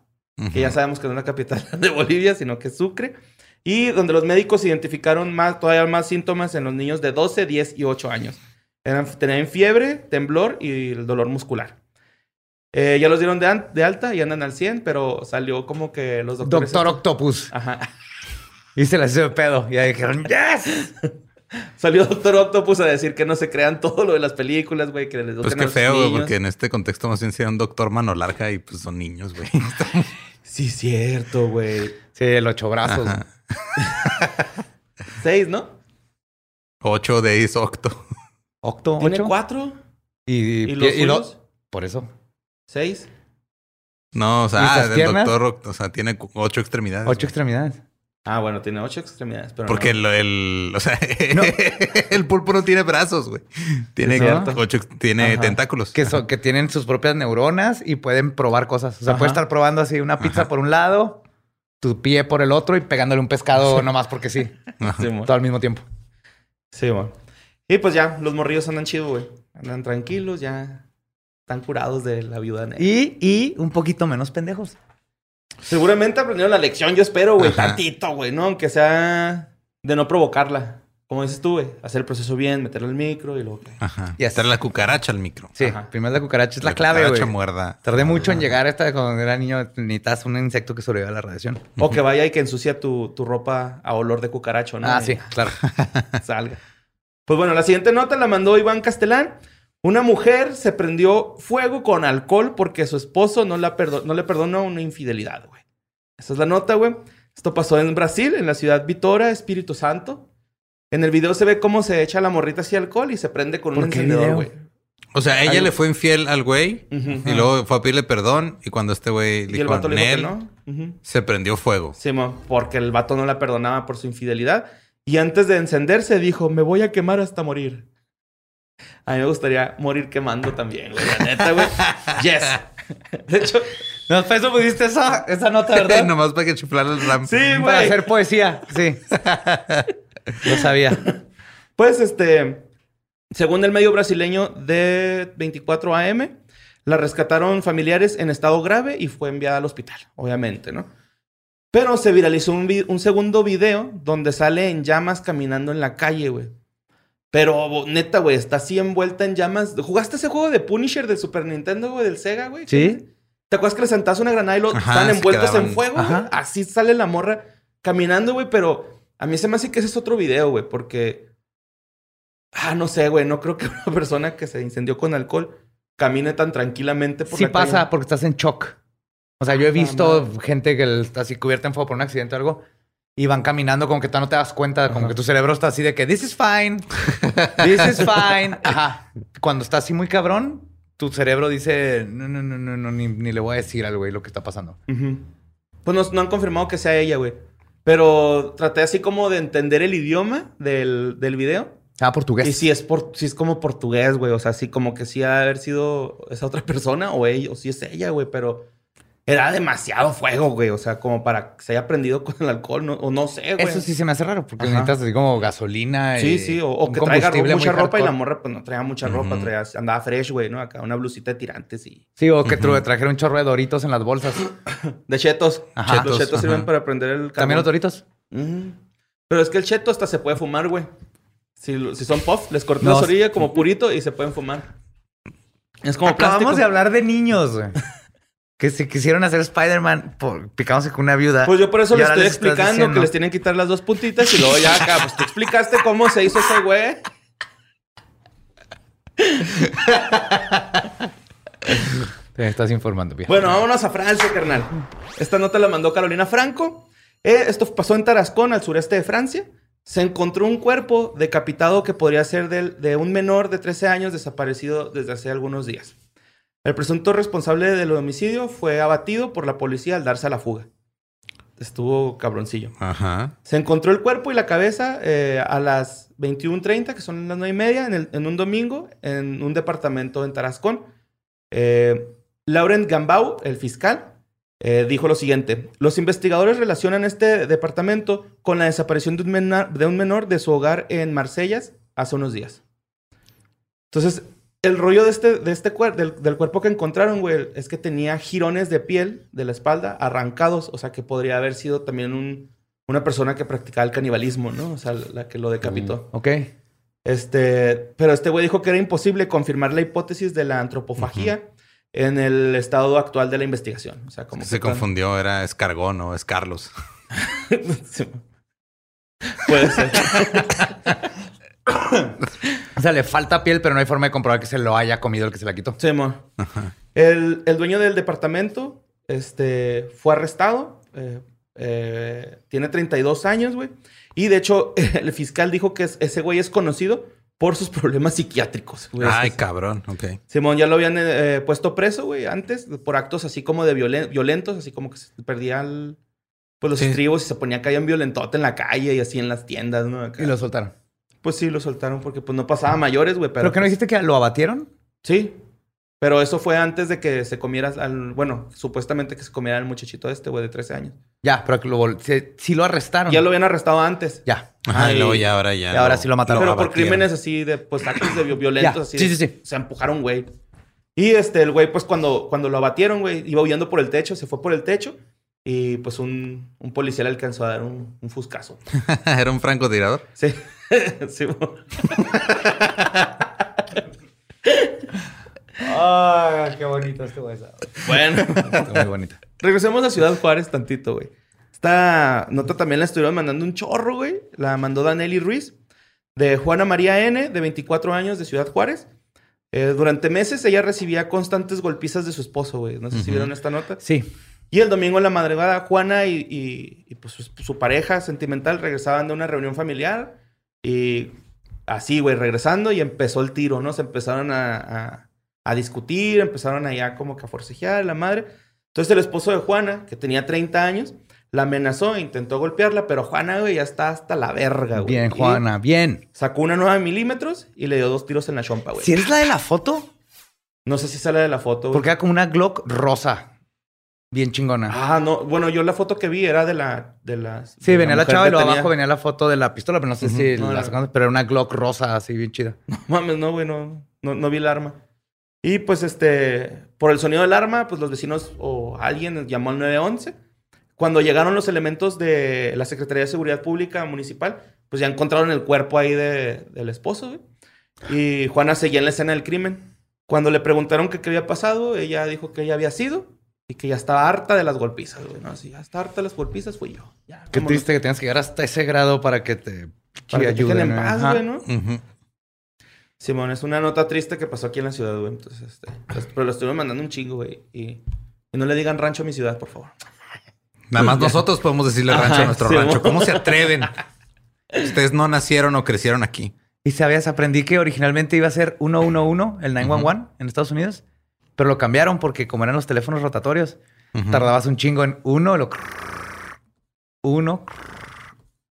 S7: que ya sabemos que no es la capital de Bolivia, sino que es Sucre. Y donde los médicos identificaron más, todavía más síntomas en los niños de 12, 10 y 8 años. Eran, tenían fiebre, temblor y el dolor muscular. Eh, ya los dieron de, alta y andan al 100, pero salió como que los doctores...
S5: Doctor Octopus.
S7: Ajá.
S5: Y se la hizo de pedo. Y ya dijeron, ¡Yes!
S7: Salió Doctor Octopus a decir que no se crean todo lo de las películas, güey, que les
S6: Pues
S7: gustan a
S6: qué feo, güey, porque en este contexto más bien sería un doctor mano larga y pues son niños, güey.
S7: Sí, cierto, güey.
S5: Sí, el ocho brazos.
S6: Ajá.
S7: Seis, ¿no?
S6: Ocho de is octo.
S5: Octo,
S7: ¿Tiene
S5: ocho.
S7: cuatro?
S5: Y,
S7: ¿Y los
S5: y? Por eso.
S7: ¿Seis?
S6: No, o
S5: ¿Y
S6: sea,
S5: esas
S6: el
S5: piernas?
S6: doctor, o sea, tiene ocho extremidades.
S5: Ocho
S6: güey.
S5: extremidades.
S7: Ah, bueno, tiene ocho extremidades, pero
S6: Porque
S7: no.
S6: el, el- o sea,
S5: No.
S6: el pulpo no tiene brazos, güey. Tiene ocho, tiene
S7: Ajá.
S6: tentáculos.
S5: Que, son, que tienen sus propias neuronas y pueden probar cosas. O sea,
S7: Ajá.
S5: puedes estar probando así una pizza
S6: Ajá.
S5: por un lado, tu pie por el otro y pegándole un pescado nomás porque sí. Todo al mismo tiempo.
S7: Sí, mo. Y pues ya, los morrillos andan chido, güey. Andan tranquilos, ya están curados de la viuda negra.
S5: Y, y un poquito menos pendejos.
S7: Seguramente aprendieron la lección, yo espero, güey. Tantito, güey, ¿no? Aunque sea de no provocarla. Como dices tú, güey. Hacer el proceso bien, meterle el micro y luego...
S6: Ajá.
S5: Y hasta-
S6: hacer la cucaracha al micro.
S5: Sí,
S7: Ajá.
S5: primero la cucaracha es la, clave,
S6: cucaracha
S5: güey.
S6: muerda.
S5: Tardé mucho en llegar a esta cuando era niño. Necesitas un insecto que sobreviva a la radiación.
S7: O que vaya y que ensucia tu, tu ropa a olor de cucaracho, ¿no?
S5: Ah,
S7: Y
S5: sí, claro.
S7: salga. Pues bueno, la siguiente nota la mandó Iván Castelán. Una mujer se prendió fuego con alcohol porque su esposo no, la perdo- no le perdonó una infidelidad, güey. Esa es la nota, güey. Esto pasó en Brasil, en la ciudad Vitória, Espíritu Santo. En el video se ve cómo se echa la morrita así alcohol y se prende con un
S5: ¿Por qué
S7: encendedor, güey.
S6: O sea, ella
S7: Algo-
S6: le fue infiel al güey
S7: Ujú.
S6: y luego fue a pedirle perdón y cuando este güey
S7: le dijo que
S6: "Nel",
S7: no. Ujú.
S6: se prendió fuego.
S7: Sí, mo, porque el vato no la perdonaba por su infidelidad. Y antes de encenderse dijo, me voy a quemar hasta morir. A mí me gustaría morir quemando también, güey. La neta, güey. Yes. De hecho,
S5: No, para eso pusiste esa, esa nota, ¿verdad?
S6: Nomás para que el ram.
S7: sí,
S5: Para
S7: güey.
S5: hacer poesía, sí. Lo sabía.
S7: Pues, este, según el medio brasileño de 24 AM, la rescataron familiares en estado grave y fue enviada al hospital, obviamente, ¿no? Pero se viralizó un, vi- un segundo video donde sale en llamas caminando en la calle, güey. Pero neta, güey, está así envuelta en llamas. ¿Jugaste ese juego de Punisher del Super Nintendo, güey, del Sega, güey?
S5: Sí.
S7: ¿Te acuerdas que le sentas una granada y lo,
S6: Ajá,
S7: están envueltos en fuego?
S5: Ajá.
S7: Así sale la morra caminando, güey, pero a mí se me hace que ese es otro video, güey, porque. Ah, no sé, güey, no creo que una persona que se incendió con alcohol camine tan tranquilamente por
S5: Sí
S7: la
S5: pasa
S7: calle.
S5: porque estás en shock. O sea, yo he
S7: Ah,
S5: visto gente que está así cubierta en fuego por un accidente o algo y van caminando como que tú no te das cuenta, como
S7: Ajá.
S5: que tu cerebro está así de que this is fine, this is fine. Ajá. Cuando está así muy cabrón, tu cerebro dice no, no, no, no, no ni, ni le voy a decir al güey lo que está pasando.
S7: Pues no, no han confirmado que sea ella, güey. Pero traté así como de entender el idioma del, del video.
S5: Ah, portugués.
S7: Y si es, por, si es como portugués, güey. O sea, sí, como que sí ha de haber sido esa otra persona o ella, o si es ella, güey. Pero era demasiado fuego, güey. O sea, como para que se haya prendido con el alcohol, no, o no sé, güey.
S5: Eso sí se me hace raro porque
S7: Ajá.
S5: necesitas así como gasolina.
S7: Sí,
S5: y
S7: sí, o, o que traiga mucha ropa y la morra pues no traía mucha ropa, traía, andaba fresh, güey, ¿no? Acá una blusita de tirantes y...
S5: Sí, o que tra- trajera un chorro de doritos en las bolsas.
S7: De chetos.
S5: Ajá.
S7: Los
S6: Chetos,
S7: sirven para prender el
S5: También los
S7: carbón.
S5: doritos.
S7: Pero es que el cheto hasta se puede fumar, güey. Si, si son puff, les cortas
S5: No.
S7: las orillas como purito y se pueden fumar. Es como
S5: Acabamos
S7: plástico.
S5: de hablar de niños, güey. Que si quisieron hacer Spider-Man por- picándose con una viuda.
S7: Pues yo por eso les estoy explicando
S5: diciendo-
S7: que les tienen que quitar las dos puntitas y luego ya acá, pues tú explicaste cómo se hizo ese güey.
S5: Te estás informando bien.
S7: Bueno, vámonos a Francia, carnal. Esta nota la mandó Carolina Franco. Eh, esto pasó en Tarascón, al sureste de Francia. Se encontró un cuerpo decapitado que podría ser del- de un menor de 13 años desaparecido desde hace algunos días. El presunto responsable del homicidio fue abatido por la policía al darse a la fuga. Estuvo cabroncillo.
S6: Ajá.
S7: Se encontró el cuerpo y la cabeza eh, a las 21.30, que son las 9 y media, en, el- en un domingo, en un departamento en Tarascón. Eh, Laurent Gambau, el fiscal, eh, dijo lo siguiente. Los investigadores relacionan este departamento con la desaparición de un, mena- de un menor de su hogar en Marsellas hace unos días. Entonces, el rollo de este, de este cuer- del, del cuerpo que encontraron, güey, es que tenía jirones de piel de la espalda arrancados. O sea, que podría haber sido también un, una persona que practicaba el canibalismo, ¿no? O sea, la que lo decapitó.
S5: Ok.
S7: Este, pero este güey dijo que era imposible confirmar la hipótesis de la antropofagia en el estado actual de la investigación. O sea, como
S6: Se
S7: que tan-
S6: confundió, era Escargón o es Carlos.
S7: Puede ser.
S5: O sea, le falta piel, pero no hay forma de comprobar que se lo haya comido el que se la quitó.
S7: Sí. El, el dueño del departamento este, fue arrestado. eh, eh, tiene 32 años, güey. Y de hecho, el fiscal dijo que es- ese güey es conocido por sus problemas psiquiátricos. güey.
S6: Ay, cabrón. Ok.
S7: Simón ya lo habían eh, puesto preso, güey, antes, por actos así como de violen- violentos, así como que se perdía el- pues, los
S6: Sí.
S7: estribos y se ponía acá en violentote en la calle y así en las tiendas, ¿no? Acá.
S5: Y lo soltaron.
S7: Pues sí, lo soltaron porque pues no pasaba mayores, güey, pero...
S5: ¿Pero que no dijiste que lo abatieron?
S7: Sí, pero eso fue antes de que se comiera al... Bueno, supuestamente que se comiera el muchachito este, güey, de 13 años.
S5: Ya, pero que lo sí, lo arrestaron.
S7: Ya lo habían arrestado antes.
S5: Ya.
S6: Ajá, y luego ya ahora ya.
S5: Y ahora sí lo mataron.
S7: pero por crímenes así de, pues, actos de vi- violentos
S5: Ya.
S7: así.
S5: Sí,
S7: de-
S5: sí, sí.
S7: Se empujaron, güey. Y este, el güey, pues, cuando, cuando lo abatieron, güey, iba huyendo por el techo, se fue por el techo. Y, pues, un, un policía le alcanzó a dar un, un fuscazo.
S6: Era un francotirador.
S7: Sí. sí.
S5: Ah, qué bonito este güey.
S7: Bueno.
S5: Está muy bonita.
S7: Regresemos a Ciudad Juárez tantito, güey. Esta nota también la estuvieron mandando un chorro, güey. La mandó Danelli Ruiz, de Juana María N., de 24 años, de Ciudad Juárez. Eh, durante meses ella recibía constantes golpizas de su esposo, güey. No sé si
S6: Ujú.
S7: vieron esta nota.
S5: Sí.
S7: Y el domingo en la madrugada, Juana y, y- y, pues, su, su pareja sentimental regresaban de una reunión familiar. Y así, güey, regresando y empezó el tiro, ¿no? Se empezaron a, a- a discutir, empezaron allá como que a forcejear la madre. Entonces el esposo de Juana, que tenía 30 años, la amenazó e intentó golpearla, pero Juana, güey, ya está hasta la verga, güey.
S5: Bien,
S7: Y
S5: Juana, bien.
S7: Sacó una 9 milímetros y le dio dos tiros en la chompa, güey.
S5: Si eres la de la foto,
S7: No sé si sale de la foto, güey.
S5: porque era como una Glock rosa. Bien chingona.
S7: Ah, no. Bueno, yo la foto que vi era de la... De las,
S5: sí,
S7: de
S5: venía la chava y luego
S7: detenida.
S5: abajo venía la foto de la pistola, pero no sé si
S7: No,
S5: la
S7: no.
S5: sacaron, pero era una Glock rosa así bien chida.
S7: Mames, no, güey, no, no, no vi el arma. Y pues, este, por el sonido del arma, pues los vecinos o alguien llamó al 911. Cuando llegaron los elementos de la Secretaría de Seguridad Pública Municipal, pues ya encontraron el cuerpo ahí de- del esposo, güey. Y Juana seguía en la escena del crimen. Cuando le preguntaron qué había pasado, ella dijo que ella había sido y que ya estaba harta de las golpizas, güey. ¿no? Así, ya está harta de las golpizas, fui yo. Ya,
S5: Qué
S7: vámonos.
S5: triste que tengas que llegar hasta ese grado para que te
S7: Para que te dejen en paz, güey, ¿no? Simón, es una nota triste que pasó aquí en la ciudad, güey. Entonces, este, pues, pero lo estuve mandando un chingo, güey. Y, y no le digan rancho a mi ciudad, por favor.
S6: Nada más nosotros podemos decirle rancho a nuestro
S7: Sí,
S6: rancho.
S7: mo.
S6: ¿Cómo se atreven? Ustedes no nacieron o crecieron aquí.
S5: Y sabías, aprendí que originalmente iba a ser 111, el 911 en Estados Unidos, pero lo cambiaron porque como eran los teléfonos rotatorios, tardabas un chingo en uno, lo uno,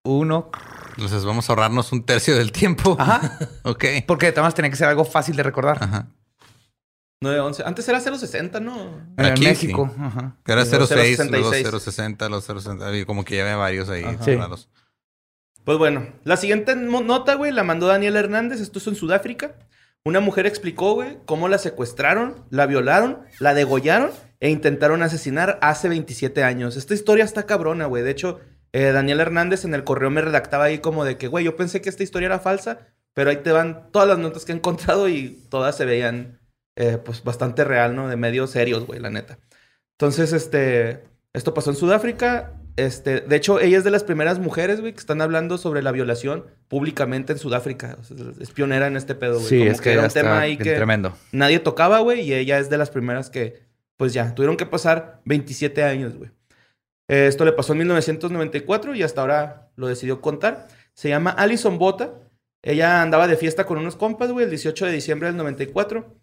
S5: uno,
S6: Entonces vamos a ahorrarnos un tercio del tiempo.
S5: ajá,
S6: Ok.
S5: porque además tenía que ser algo fácil de recordar.
S6: Ajá.
S7: 911. Antes era 060, ¿no?
S5: En México, ajá.
S6: Era
S7: Sí,
S6: 06,
S7: 066.
S6: luego 060, los 060. y Como que ya había varios ahí.
S5: Sí.
S7: Pues bueno, la siguiente nota, güey, la mandó Daniel Hernández. Esto es en Sudáfrica. Una mujer explicó, güey, cómo la secuestraron, la violaron, la degollaron e intentaron asesinar hace 27 años. Esta historia está cabrona, güey. De hecho, eh, Daniel Hernández en el correo me redactaba ahí como de que, güey, yo pensé que esta historia era falsa, pero ahí te van todas las notas que he encontrado y todas se veían, eh, pues, bastante real, ¿no? De medios serios, güey, la neta. Entonces, este, esto pasó en Sudáfrica. Este, de hecho, ella es de las primeras mujeres, güey, que están hablando sobre la violación públicamente en Sudáfrica. O sea, es pionera en este pedo, güey.
S5: Sí,
S7: Como
S5: es que
S7: era un tema ahí que
S5: tremendo.
S7: nadie tocaba, güey, y ella es de las primeras que, pues ya, tuvieron que pasar 27 años, güey. Eh, esto le pasó en 1994 y hasta ahora lo decidió contar. Se llama Alison Bota. Ella andaba de fiesta con unos compas, güey, el 18 de diciembre del 94.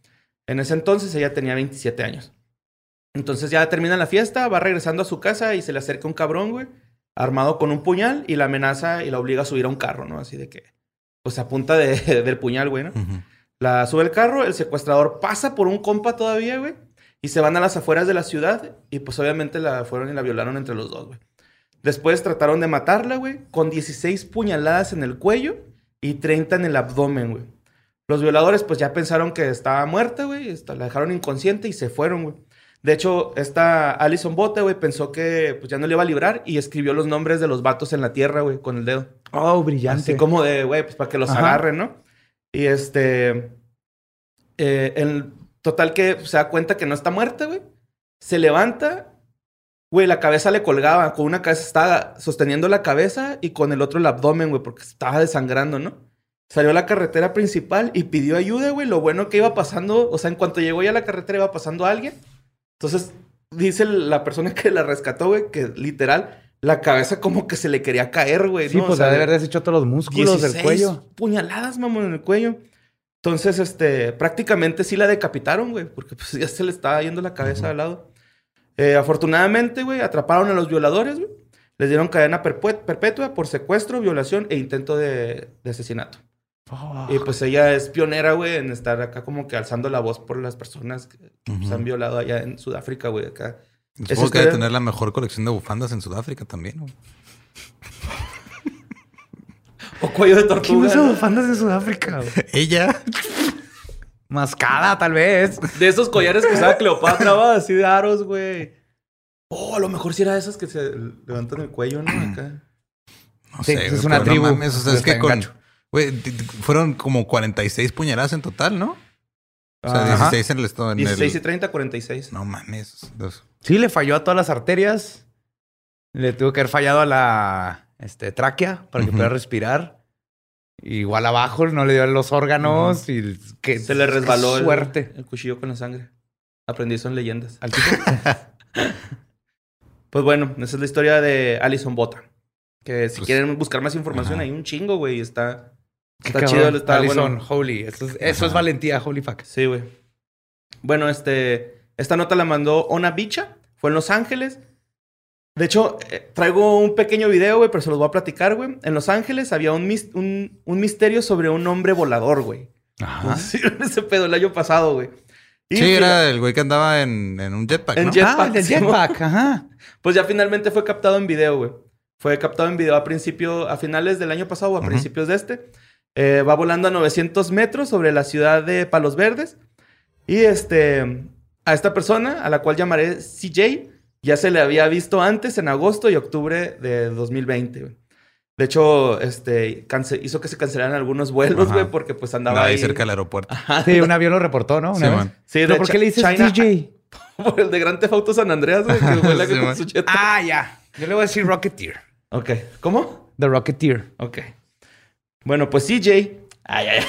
S7: En ese entonces ella tenía 27 años. Entonces ya termina la fiesta, va regresando a su casa y se le acerca un cabrón, güey, armado con un puñal y la amenaza y la obliga a subir a un carro, ¿no? Así de que, pues a punta de- del puñal, güey, ¿no? La sube el carro, el secuestrador pasa por un compa todavía, güey. Y se van a las afueras de la ciudad. Y pues obviamente la fueron y la violaron entre los dos, güey. Después trataron de matarla, güey. Con 16 puñaladas en el cuello y 30 en el abdomen, güey. Los violadores pues ya pensaron que estaba muerta, güey. La dejaron inconsciente y se fueron, güey. De hecho, esta Alison Bote, güey, pensó que pues ya no le iba a librar y escribió los nombres de los vatos en la tierra, güey, con el dedo.
S5: Oh, brillante.
S7: Así como de, güey, pues para que los
S5: Ajá.
S7: agarren, ¿no? Y este. eh, el total que se da cuenta que no está muerta, güey. Se levanta. Güey, la cabeza le colgaba. Con una cabeza estaba sosteniendo la cabeza y con el otro el abdomen, güey, porque estaba desangrando, ¿no? Salió a la carretera principal y pidió ayuda, güey. Lo bueno que iba pasando, o sea, en cuanto llegó ya a la carretera iba pasando alguien. Entonces, dice la persona que la rescató, güey, que literal, la cabeza como que se le quería caer, güey.
S5: Sí,
S7: ¿no? O
S5: pues
S7: sea,
S5: ha de haber deshecho todos los músculos del
S7: 16
S5: cuello.
S7: puñaladas, mamón, en el cuello. Entonces, este, prácticamente sí la decapitaron, güey, porque pues ya se le estaba yendo la cabeza al lado. Eh, afortunadamente, güey, atraparon a los violadores, güey. Les dieron cadena perpetua por secuestro, violación e intento de, de asesinato. Y pues ella es pionera, güey, en estar acá como que alzando la voz por las personas que, que, pues,
S6: Ujú.
S7: han violado allá en Sudáfrica, güey, acá.
S6: Supongo que debe tener la mejor colección de bufandas en Sudáfrica también. güey.
S7: O cuello de
S5: ¿Quién
S7: tortuga.
S5: usa
S7: ¿no?
S5: bufandas en Sudáfrica? güey?
S6: Ella.
S5: Mascada, tal vez.
S7: De esos collares que usaba Cleopatra, va, así de aros, güey. Oh, a lo mejor sí era de esas que se levantan el cuello, ¿no? Acá.
S6: No
S5: Sí,
S6: sé,
S5: es una tribu.
S6: No mames, o sea, es que con.
S5: gacho.
S6: Güey, fueron como 46 puñaladas en total, ¿no? O sea,
S7: Ajá.
S6: 16 en el estado. En
S7: 16 y
S6: el...
S7: 30, 46.
S6: No mames. dos.
S5: Sí, le falló a todas las arterias. Le tuvo que haber fallado a la este, tráquea para que
S6: Ujú.
S5: pudiera respirar. Igual abajo no le dio a los órganos y que
S7: Se le resbaló el,
S5: suerte.
S7: el cuchillo con la sangre. Aprendí eso en leyendas.
S5: Al tipo.
S7: Pues bueno, esa es la historia de Alison Bota. Que si
S6: Pues,
S7: quieren buscar más información, hay un chingo, güey. Está, está
S5: cabrón.
S7: chido. Está
S5: Alison,
S7: bueno.
S5: holy. Eso, es, eso es valentía, holy fuck.
S7: Sí, güey. Bueno, este, esta nota la mandó Ona Bicha. Fue en Los Ángeles. De hecho, eh, traigo un pequeño video, güey, pero se los voy a platicar, güey. En Los Ángeles había un, mis- un, un misterio sobre un hombre volador, güey.
S5: Ajá.
S7: Sí, ese pedo el año pasado, güey. Y
S6: Sí, era el güey que andaba en, en un jetpack.
S7: En
S6: ¿no?
S7: jet-
S5: Ah, el
S7: Simón.
S5: jetpack, ajá.
S7: Pues ya finalmente fue captado en video, güey. Fue captado en video a principio, a finales del año pasado o a
S6: Ujú.
S7: principios de este. Eh, va volando a 900 metros sobre la ciudad de Palos Verdes. Y este, a esta persona, a la cual llamaré CJ, ya se le había visto antes en agosto y octubre de 2020, güey. De hecho, este, hizo que se cancelaran algunos vuelos,
S6: Ajá.
S7: güey, porque pues andaba
S6: ahí
S7: ahí.
S6: cerca del aeropuerto.
S5: Sí, un avión lo reportó, ¿no? Una
S6: Sí,
S5: vez.
S7: Sí,
S5: ¿Pero por qué le dices
S7: China-
S5: DJ?
S7: Por el de Gran Theft Auto San Andreas, güey, que vuela
S6: Sí,
S7: con
S6: man.
S7: su jet.
S5: Ah, ya. Yo le voy a decir Rocketeer.
S7: Ok. ¿Cómo?
S5: The Rocketeer.
S7: Ok. Bueno, pues CJ. Ay, ay.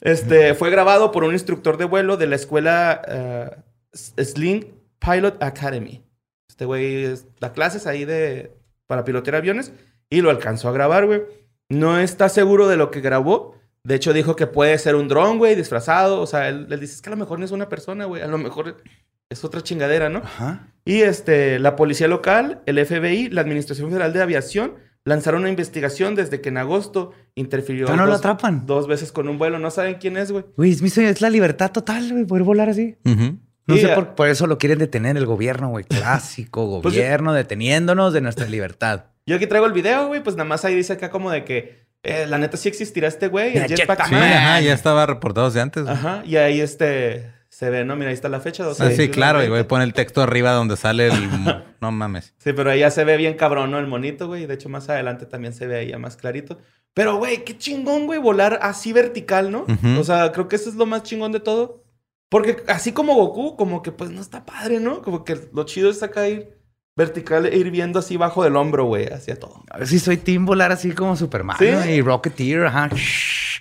S7: Este fue grabado por un instructor de vuelo de la escuela eh, Sling Pilot Academy. Este güey da clases ahí de para pilotear aviones y lo alcanzó a grabar, güey. No está seguro de lo que grabó. De hecho, dijo que puede ser un dron, güey, disfrazado. O sea, él, él dice, es que a lo mejor no es una persona, güey. A lo mejor es otra chingadera, ¿no?
S5: Ajá.
S7: Y este, la policía local, el FBI, la Administración Federal de Aviación lanzaron una investigación desde que en agosto interfirió
S5: no lo
S7: dos,
S5: atrapan.
S7: dos veces con un vuelo. No saben quién es, güey.
S5: Güey, es, mi sueño, es la libertad total, güey, poder volar así.
S6: Ujú.
S5: No
S7: Y,
S5: sé por, por eso lo quieren detener el gobierno, güey. Clásico
S7: Pues yo-
S5: gobierno deteniéndonos de nuestra libertad.
S7: Yo aquí traigo el video, güey, pues nada más ahí dice acá como de que eh, la neta sí existirá este güey, el jetpack.
S6: Sí,
S5: Man.
S6: ajá, ya estaba reportado desde antes. güey.
S7: Ajá, y ahí este se ve, ¿no? Mira, ahí está la fecha.
S6: Ah,
S7: 12 de
S6: sí, claro. Y güey
S7: 20.
S6: pone el texto arriba donde sale el... no mames.
S7: Sí, pero ahí ya se ve bien cabrón, ¿no? El monito, güey. De hecho, más adelante también se ve ahí ya más clarito. Pero, güey, qué chingón, güey, volar así vertical, ¿no? O sea, creo que eso es lo más chingón de todo. Porque así como Goku, como que pues no está padre, ¿no? Como que lo chido es acá ir vertical e ir viendo así bajo del hombro, güey, hacia todo.
S5: A ver si soy team volar así como Superman
S7: ¿Sí?
S5: ¿no? y Rocketeer, ajá.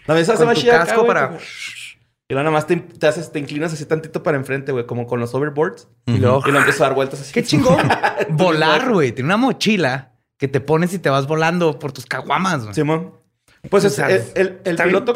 S7: La mesa se
S5: Con
S7: va acá,
S5: casco
S7: güey,
S5: para-
S7: como- Y luego nada más te, te haces, te inclinas así tantito para enfrente, güey, como con los overboards.
S5: Y luego,
S7: Y lo empiezas a dar vueltas así.
S5: qué chingón. Volar, güey. Tiene una mochila que te pones y te vas volando por tus caguamas. güey.
S7: Simón. Pues
S5: O
S7: es-
S5: sea,
S7: el, el- el piloto,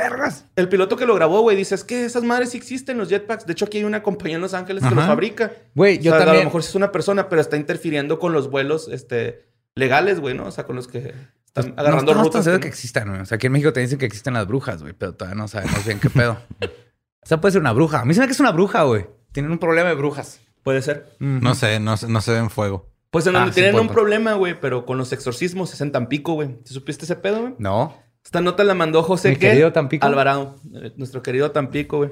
S7: el piloto que lo grabó, güey, dice, es que esas madres sí existen, los jetpacks. De hecho, aquí hay una compañía en Los Ángeles que
S5: Ajá.
S7: los fabrica.
S5: Güey,
S7: O
S5: yo
S7: sea, A
S5: también.
S7: lo mejor sí es una persona, pero está interfiriendo con los vuelos este, legales, güey, ¿no? O sea, con los que están
S5: no
S7: agarrando
S5: estamos tan
S7: rutas.
S5: seguros
S7: que
S5: que
S7: no-
S5: existan, güey. O sea, aquí en México te dicen que existen las brujas, güey, pero todavía no sabemos bien qué pedo. o sea, puede ser una bruja. A mí se me que es una bruja, güey. Tienen un problema de brujas.
S7: Puede ser.
S6: No sé, no, se- no se ve en fuego.
S7: Pues en
S5: Ah,
S7: donde tienen un problema, güey, pero con los exorcismos es en Tampico, güey. ¿Te supiste ese pedo, güey?
S5: No.
S7: Esta nota la mandó José
S5: Mi
S7: ¿qué?
S5: querido Tampico.
S7: Alvarado, eh, nuestro querido Tampico, güey.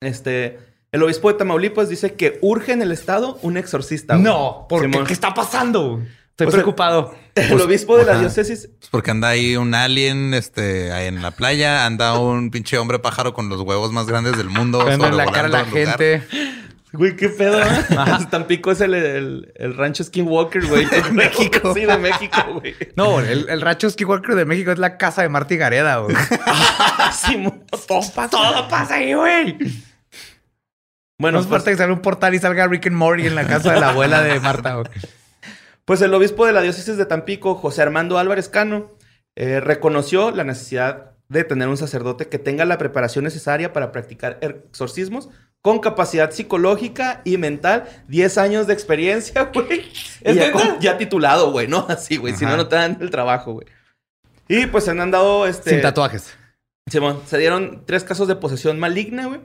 S7: Este, el obispo de Tamaulipas dice que urge en el estado un exorcista. güey.
S5: No, porque. ¿qué está pasando? Estoy
S7: Pues
S5: preocupado.
S7: El obispo de la
S6: ajá.
S7: diócesis
S6: Pues porque anda ahí un alien este, ahí en la playa, anda un pinche hombre pájaro con los huevos más grandes del mundo.
S5: Poniendo en la cara a la gente.
S7: Güey, qué pedo, ¿eh? Tampico es el, el, el rancho Skinwalker, güey. De
S5: México.
S7: Sí, de México, güey.
S5: No, el, el Racho Skywalker de México es la casa de Marty Gareda, güey.
S7: Sí, mo- todo pasa.
S5: Todo pasa ahí, güey.
S7: Bueno,
S5: No es
S7: pues,
S5: falta que salga un portal y salga Rick and Morty en la casa de la abuela de Marta, güey.
S7: Pues el obispo de la diócesis de Tampico, José Armando Álvarez Cano, eh, reconoció la necesidad de tener un sacerdote que tenga la preparación necesaria para practicar exorcismos con capacidad psicológica y mental, 10 años de experiencia, güey.
S5: ¿Es
S7: Y ya, ya titulado, güey, ¿no? Así, güey. Si no, no te dan el trabajo, güey. Y pues se han dado, este...
S5: Sin tatuajes.
S7: Simón, se dieron tres casos de posesión maligna, güey.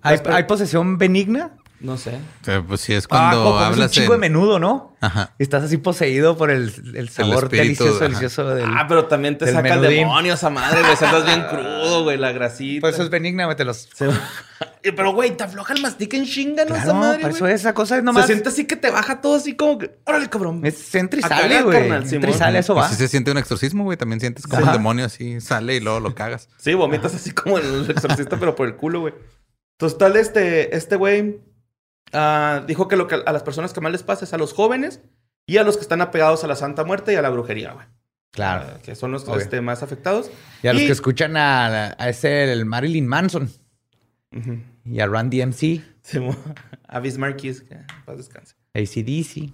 S5: ¿Hay, hay posesión benigna?
S7: No sé.
S6: Pues sí, es
S5: Ah,
S6: cuando
S5: como comes un
S6: hablas
S5: chico de
S6: en...
S5: menudo, ¿no?
S6: Ajá.
S5: Y estás así poseído por el, el sabor
S6: espíritu,
S5: delicioso,
S6: ajá.
S5: delicioso del...
S7: Ah, pero también te saca el demonio esa madre, güey. Andas bien crudo, güey, la grasita.
S5: Por eso es benigna, güey. Te los...
S7: Se- Pero, güey, te afloja el mastique en chinga, ¿no? esa
S5: Claro,
S7: madre,
S5: por eso
S7: güey.
S5: esa cosa es
S7: Se
S5: nomás...
S7: siente así que te baja todo así como que... Órale, cabrón.
S5: Es entra y sale, güey.
S7: carnal,
S5: Entra y sale, eso va.
S6: Así se siente un exorcismo, güey. También sientes como
S5: Ajá.
S6: un demonio así sale y luego lo cagas.
S7: Sí, vomitas así como el exorcista, pero por el culo, güey. Entonces, tal, este, este güey ah, dijo que lo que a las personas que más les pasa es a los jóvenes y a los que están apegados a la Santa Muerte y a la brujería, güey.
S5: Claro.
S7: Ah, que son los este, más afectados.
S5: Y a los que escuchan a, a ese, el Marilyn Manson y a Randy MC,
S7: Sí, a Bismarckis, que paz descanse.
S5: ACDC.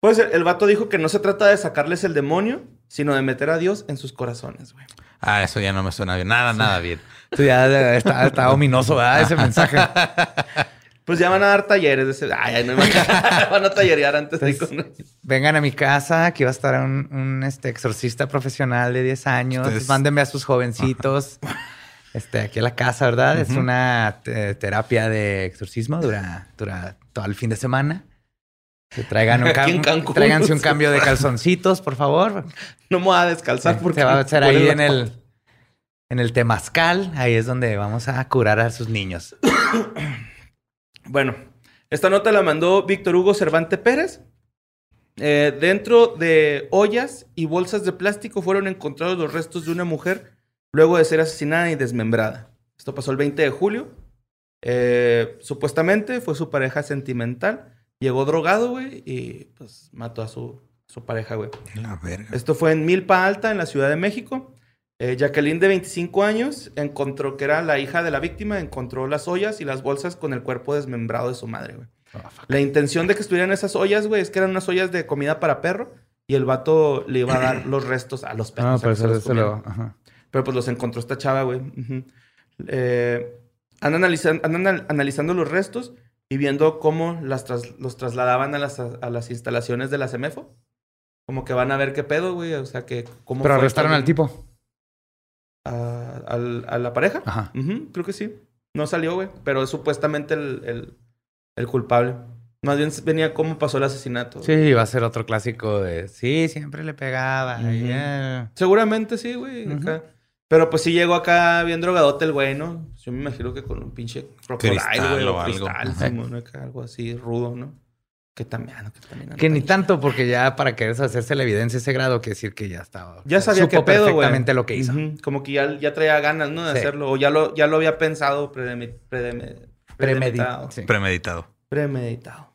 S7: Pues el, el vato dijo que no se trata de sacarles el demonio, sino de meter a Dios en sus corazones, güey.
S6: Ah, eso ya no me suena bien. Nada, nada bien.
S5: Esto ya está, está ominoso, ¿verdad? Ese mensaje.
S7: Pues ya van a dar talleres de ese. Ay, ay, no me Van a tallerear antes de
S5: Entonces,
S7: con-
S5: Vengan a mi casa, aquí va a estar un, un, este, exorcista profesional de 10 años.
S6: Ustedes-
S5: Mándenme a sus jovencitos. Este, aquí a la casa, ¿verdad? Es una te- terapia de exorcismo, dura, dura todo el fin de semana. Que traigan un cambio.
S7: Cancún.
S5: Tráiganse un cambio de calzoncitos, por favor.
S7: No me voy a descalzar porque.
S5: Se va a hacer ahí en el, en el temazcal. Ahí es donde vamos a curar a sus niños.
S7: Bueno, esta nota la mandó Víctor Hugo Cervante Pérez. Eh, dentro de ollas y bolsas de plástico fueron encontrados los restos de una mujer luego de ser asesinada y desmembrada. Esto pasó el 20 de julio. Eh, supuestamente fue su pareja sentimental. Llegó drogado, güey, y pues mató a su, su pareja, güey.
S6: La verga.
S7: Esto fue en Milpa Alta, en la Ciudad de México. Eh, Jacqueline, de 25 años, encontró que era la hija de la víctima, encontró las ollas y las bolsas con el cuerpo desmembrado de su madre, güey. La intención de que estuvieran esas ollas, güey, es que eran unas ollas de comida para perro y el vato le iba a dar los restos a los perros.
S5: No,
S7: a
S5: pero
S7: que se
S5: eso,
S7: los
S5: eso lo. ajá.
S7: Pero pues los encontró esta chava, güey. Eh, andan, analizan- andan al- analizando los restos y viendo cómo las tras- los trasladaban a las, a las instalaciones de la CEMEFO. Como que van a ver qué pedo, güey. O sea, que cómo
S5: Pero arrestaron al tipo.
S7: A, la pareja.
S5: Ajá.
S7: Creo que sí. No salió, güey. Pero es supuestamente el, el, el culpable. Más bien venía cómo pasó el asesinato.
S5: Sí, va a ser otro clásico de. Sí, siempre le pegaba.
S7: Seguramente sí, güey. Pero pues sí llegó acá bien drogadote el güey, ¿no? Yo me imagino que con un pinche crocodile, güey.
S6: o
S7: O
S6: algo.
S7: cristal,
S6: Ajá.
S7: Simón, acá, algo así rudo, ¿no? Que también, que también.
S5: Que ni
S7: tan
S5: tanto, porque ya para querer hacerse la evidencia ese grado, que decir que ya estaba.
S7: Ya sabía
S5: supo
S7: qué pedo,
S5: perfectamente lo que hizo.
S7: Como que ya, ya traía ganas, ¿no? De
S5: Sí.
S7: hacerlo. O ya lo, ya lo había pensado predemi- predemi-
S5: Premeditado. Sí.
S6: Premeditado.
S7: Premeditado.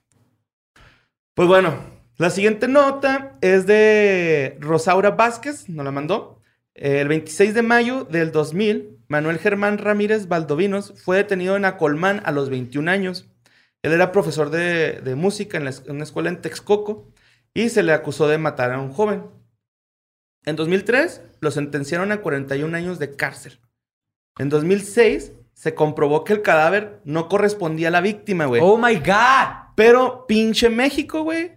S7: Pues bueno, la siguiente nota es de Rosaura Vázquez, nos la mandó. El 26 de mayo del 2000, Manuel Germán Ramírez Valdovinos fue detenido en Acolmán a los 21 años. Él era profesor de, de música en, la en una escuela en Texcoco y se le acusó de matar a un joven. En 2003 lo sentenciaron a 41 años de cárcel. En 2006 se comprobó que el cadáver no correspondía a la víctima, güey.
S5: Oh my God.
S7: Pero pinche México, güey.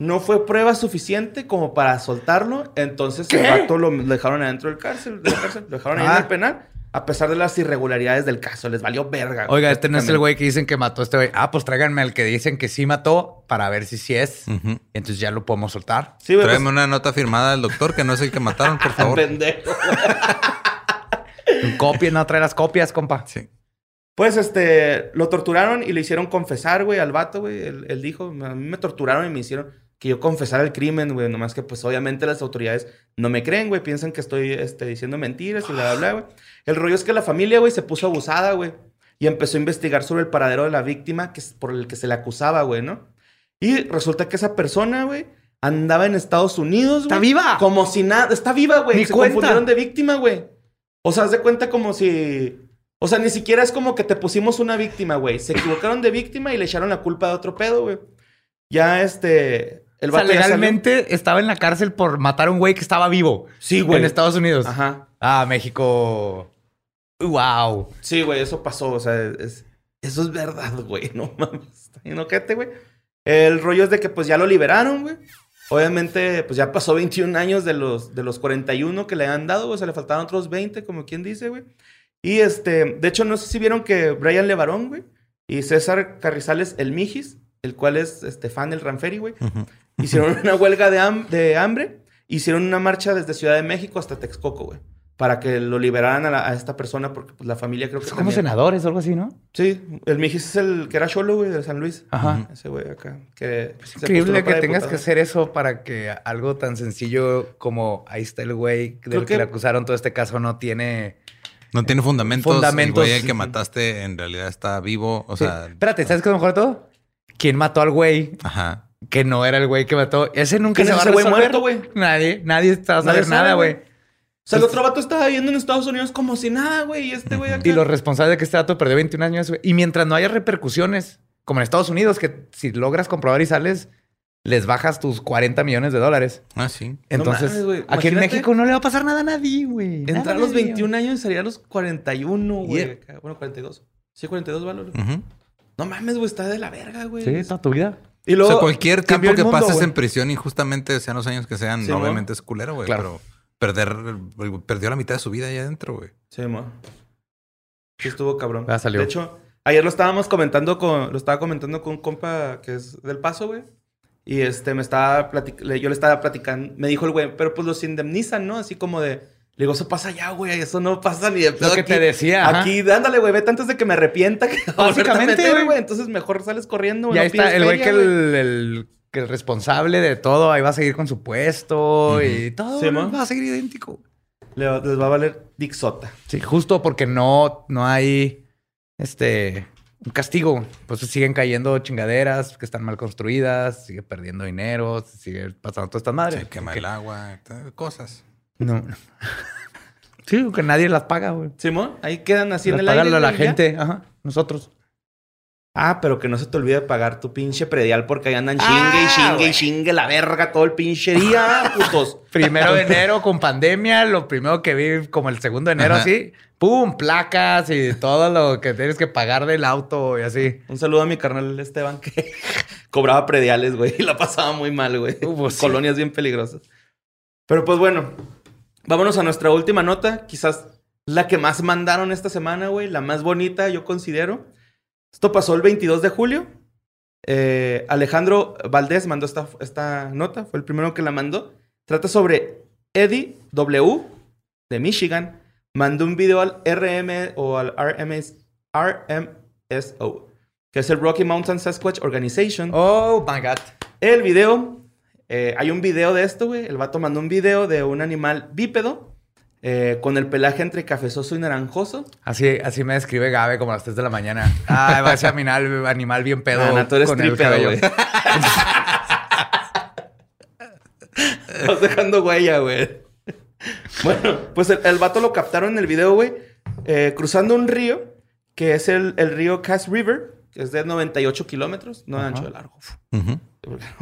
S7: No fue prueba suficiente como para soltarlo. Entonces el vato lo, dejaron adentro del cárcel. Lo dejaron ahí en
S5: Ah.
S7: el penal. A pesar de las irregularidades del caso. Les valió verga. güey,
S5: Oiga, este no es el güey que dicen que mató a este güey. Ah, pues tráiganme al que dicen que sí mató para ver si sí es. Entonces ya lo podemos soltar.
S7: Sí, güey.
S6: Tráeme
S7: Pues,
S6: una nota firmada del doctor que no es el que mataron, por favor.
S7: pendejo.
S5: Copia, no trae las copias, compa.
S6: Sí.
S7: Pues este, lo torturaron y le hicieron confesar, güey, al vato, güey. Él, él dijo, a mí me torturaron y me hicieron que yo confesara el crimen, güey. Nomás que, pues, obviamente las autoridades no me creen, güey. Piensan que estoy este, diciendo mentiras y bla, bla, bla, güey. El rollo es que la familia, güey, se puso abusada, güey. Y empezó a investigar sobre el paradero de la víctima que es por el que se le acusaba, güey, ¿no? Y resulta que esa persona, güey, andaba en Estados Unidos, güey.
S5: ¡Está viva!
S7: Como si nada... Está viva, güey.
S5: Ni
S7: Se
S5: cuenta.
S7: confundieron de víctima, güey. O sea, haz de cuenta como si... O sea, ni siquiera es como que te pusimos una víctima, güey. Se equivocaron de víctima y le echaron la culpa de otro pedo, güey. Ya, este... El
S5: O sea, legalmente estaba en la cárcel por matar a un güey que estaba vivo.
S7: Sí, güey.
S5: En Estados Unidos.
S7: Ajá.
S5: Ah, México. Wow.
S7: Sí, güey, eso pasó. O sea, es- eso es verdad, güey. No mames. Está bien ojete, güey. El rollo es de que pues ya lo liberaron, güey. Obviamente, pues ya pasó 21 años de los, de los 41 que le han dado, o sea, le faltaron otros 20, como quien dice, güey. Y este, de hecho, no sé si vieron que Brian Levarón, güey, y César Carrizales, el Mijis, el cual es este, fan del Ranferi, güey,
S6: Ujú.
S7: Hicieron una huelga de, ham- de hambre, hicieron una marcha desde Ciudad de México hasta Texcoco, güey, para que lo liberaran a, la- a esta persona, porque pues, la familia creo que
S5: Son como senadores o algo así, ¿no?
S7: Sí, el Mijis es el que era cholo, güey, de San Luis.
S5: Ajá.
S7: Ese güey acá. Que
S5: Es increíble que tengas que hacer eso para que algo tan sencillo como ahí está el güey del que...
S7: que-
S5: le acusaron todo este caso no tiene...
S6: No tiene fundamentos.
S5: Fundamentos.
S6: El güey que mataste en realidad está vivo. O
S5: Sí.
S6: sea,
S5: Espérate, ¿sabes qué es lo mejor de todo? ¿Quién mató al güey
S6: ajá.
S5: Que no era el güey que mató? Ese nunca
S7: ¿Quién
S5: se va a
S7: ese güey
S5: resolver.
S7: muerto, güey?
S5: Nadie, nadie está a saber
S7: sabe,
S5: nada,
S7: güey. O sea, el otro vato estaba viviendo en Estados Unidos como si nada, güey. Y este güey acá.
S5: Y los responsables de que este dato perdió 21 años, güey. Y mientras no haya repercusiones, como en Estados Unidos, que si logras comprobar y sales, les bajas tus 40 millones de dólares.
S6: Ah, sí.
S5: Entonces,
S7: mames, güey.
S5: aquí en México no le va a pasar nada a nadie, güey.
S7: Entrar a los
S5: nadie,
S7: 21 años y salir a los 41, güey.
S6: Yeah.
S7: Bueno, 42. Sí, 42 valores.
S6: Ujú.
S7: No mames, güey. Está de la verga, güey.
S5: güey. Sí, toda tu vida.
S7: Y
S6: O sea, cualquier tiempo que
S7: mundo,
S6: pases
S7: güey.
S6: en prisión injustamente, sean los años que sean,
S7: Sí,
S6: obviamente es culero, güey.
S5: Claro.
S6: Pero perder, perdió la mitad de su vida ahí adentro, güey.
S7: Sí, mo. Sí, estuvo cabrón.
S5: Ya salió.
S7: De hecho, ayer lo estábamos comentando con. Lo estaba comentando con un compa que es del paso, güey. Y este me estaba yo le estaba platicando. Me dijo el güey, pero pues los indemnizan, ¿no? Así como de. Le digo, eso pasa ya, güey. Eso no pasa ni de pedo
S5: que
S7: aquí.
S5: te decía, ajá.
S7: Aquí, ándale, güey. Vete antes de que me arrepienta. Que
S5: Básicamente,
S7: meter,
S5: güey.
S7: güey. Entonces mejor sales corriendo,
S5: Y
S7: güey.
S5: ahí
S7: no
S5: está el güey que el, el- que el responsable de todo ahí va a seguir con su puesto y todo
S7: Sí, ¿no?
S5: va a seguir idéntico.
S7: Le- les va a valer Dixota.
S5: Sí, justo porque no, no hay este un castigo. Pues siguen cayendo chingaderas que están mal construidas, sigue perdiendo dinero, sigue pasando todas estas madres.
S6: Se quema
S5: Que-
S6: el agua, cosas.
S5: No. sí, que nadie las paga, güey.
S7: Simón, ahí quedan así en
S5: Las
S7: el
S5: paga
S7: aire.
S5: la, la
S7: ya.
S5: gente, ajá, nosotros.
S7: Ah, pero que no se te olvide pagar tu pinche predial porque ahí andan chingue
S5: Ah,
S7: y chingue y chingue la verga todo el pinche día, putos.
S5: Primero de enero con pandemia, lo primero que vi como el segundo de enero
S6: Ajá.
S5: así, pum, placas y todo lo que tienes que pagar del auto y así.
S7: Un saludo a mi carnal Esteban que cobraba prediales, güey, y la pasaba muy mal, güey.
S5: Uh, pues sí.
S7: Colonias bien peligrosas. Pero pues bueno, vámonos a nuestra última nota, quizás la que más mandaron esta semana, güey, la más bonita, yo considero. Esto pasó el 22 de julio. Eh, Alejandro Valdés mandó esta, esta nota, fue el primero que la mandó. Trata sobre Eddie W. de Michigan. Mandó un video al RM o al RMS, RMSO, que es el Rocky Mountain Sasquatch Organization.
S5: Oh my God.
S7: El video, eh, hay un video de esto, güey. El vato mandó un video de un animal bípedo eh, con el pelaje entre cafezoso y naranjoso.
S5: Así, así me describe Gabe como a las 3 de la mañana. Ay, va ese animal, animal bien pedo.
S7: Ah, no, tú eres
S5: con el
S7: trípedo, güey. Estás dejando huella, güey. Bueno, pues el, el vato lo captaron en el video, güey, eh, cruzando un río, que es el, el río Cass River, es de 98 kilómetros, no de ancho de largo.
S6: Ujú.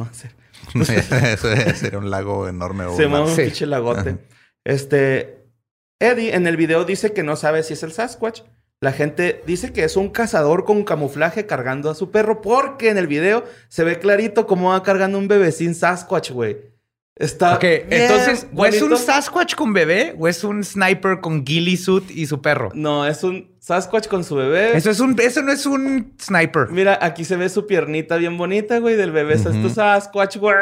S7: Va a ser-
S6: Eso sería un lago enorme. o
S7: Se
S6: un
S7: llama un
S5: Sí.
S7: pinche lagote. Este. Eddie en el video dice que no sabe si es el Sasquatch. La gente dice que es un cazador con camuflaje cargando a su perro porque en el video se ve clarito cómo va cargando un bebecín Sasquatch, güey. Está.
S5: Ok,
S7: bien
S5: entonces, ¿o es un. Sasquatch con bebé o es un sniper con ghillie suit y su perro?
S7: No, es un Sasquatch con su bebé.
S5: Eso, es un, eso no es un sniper.
S7: Mira, aquí se ve su piernita bien bonita, güey, del bebé. Eso es tu
S6: Ujú.
S7: Sasquatch, güey.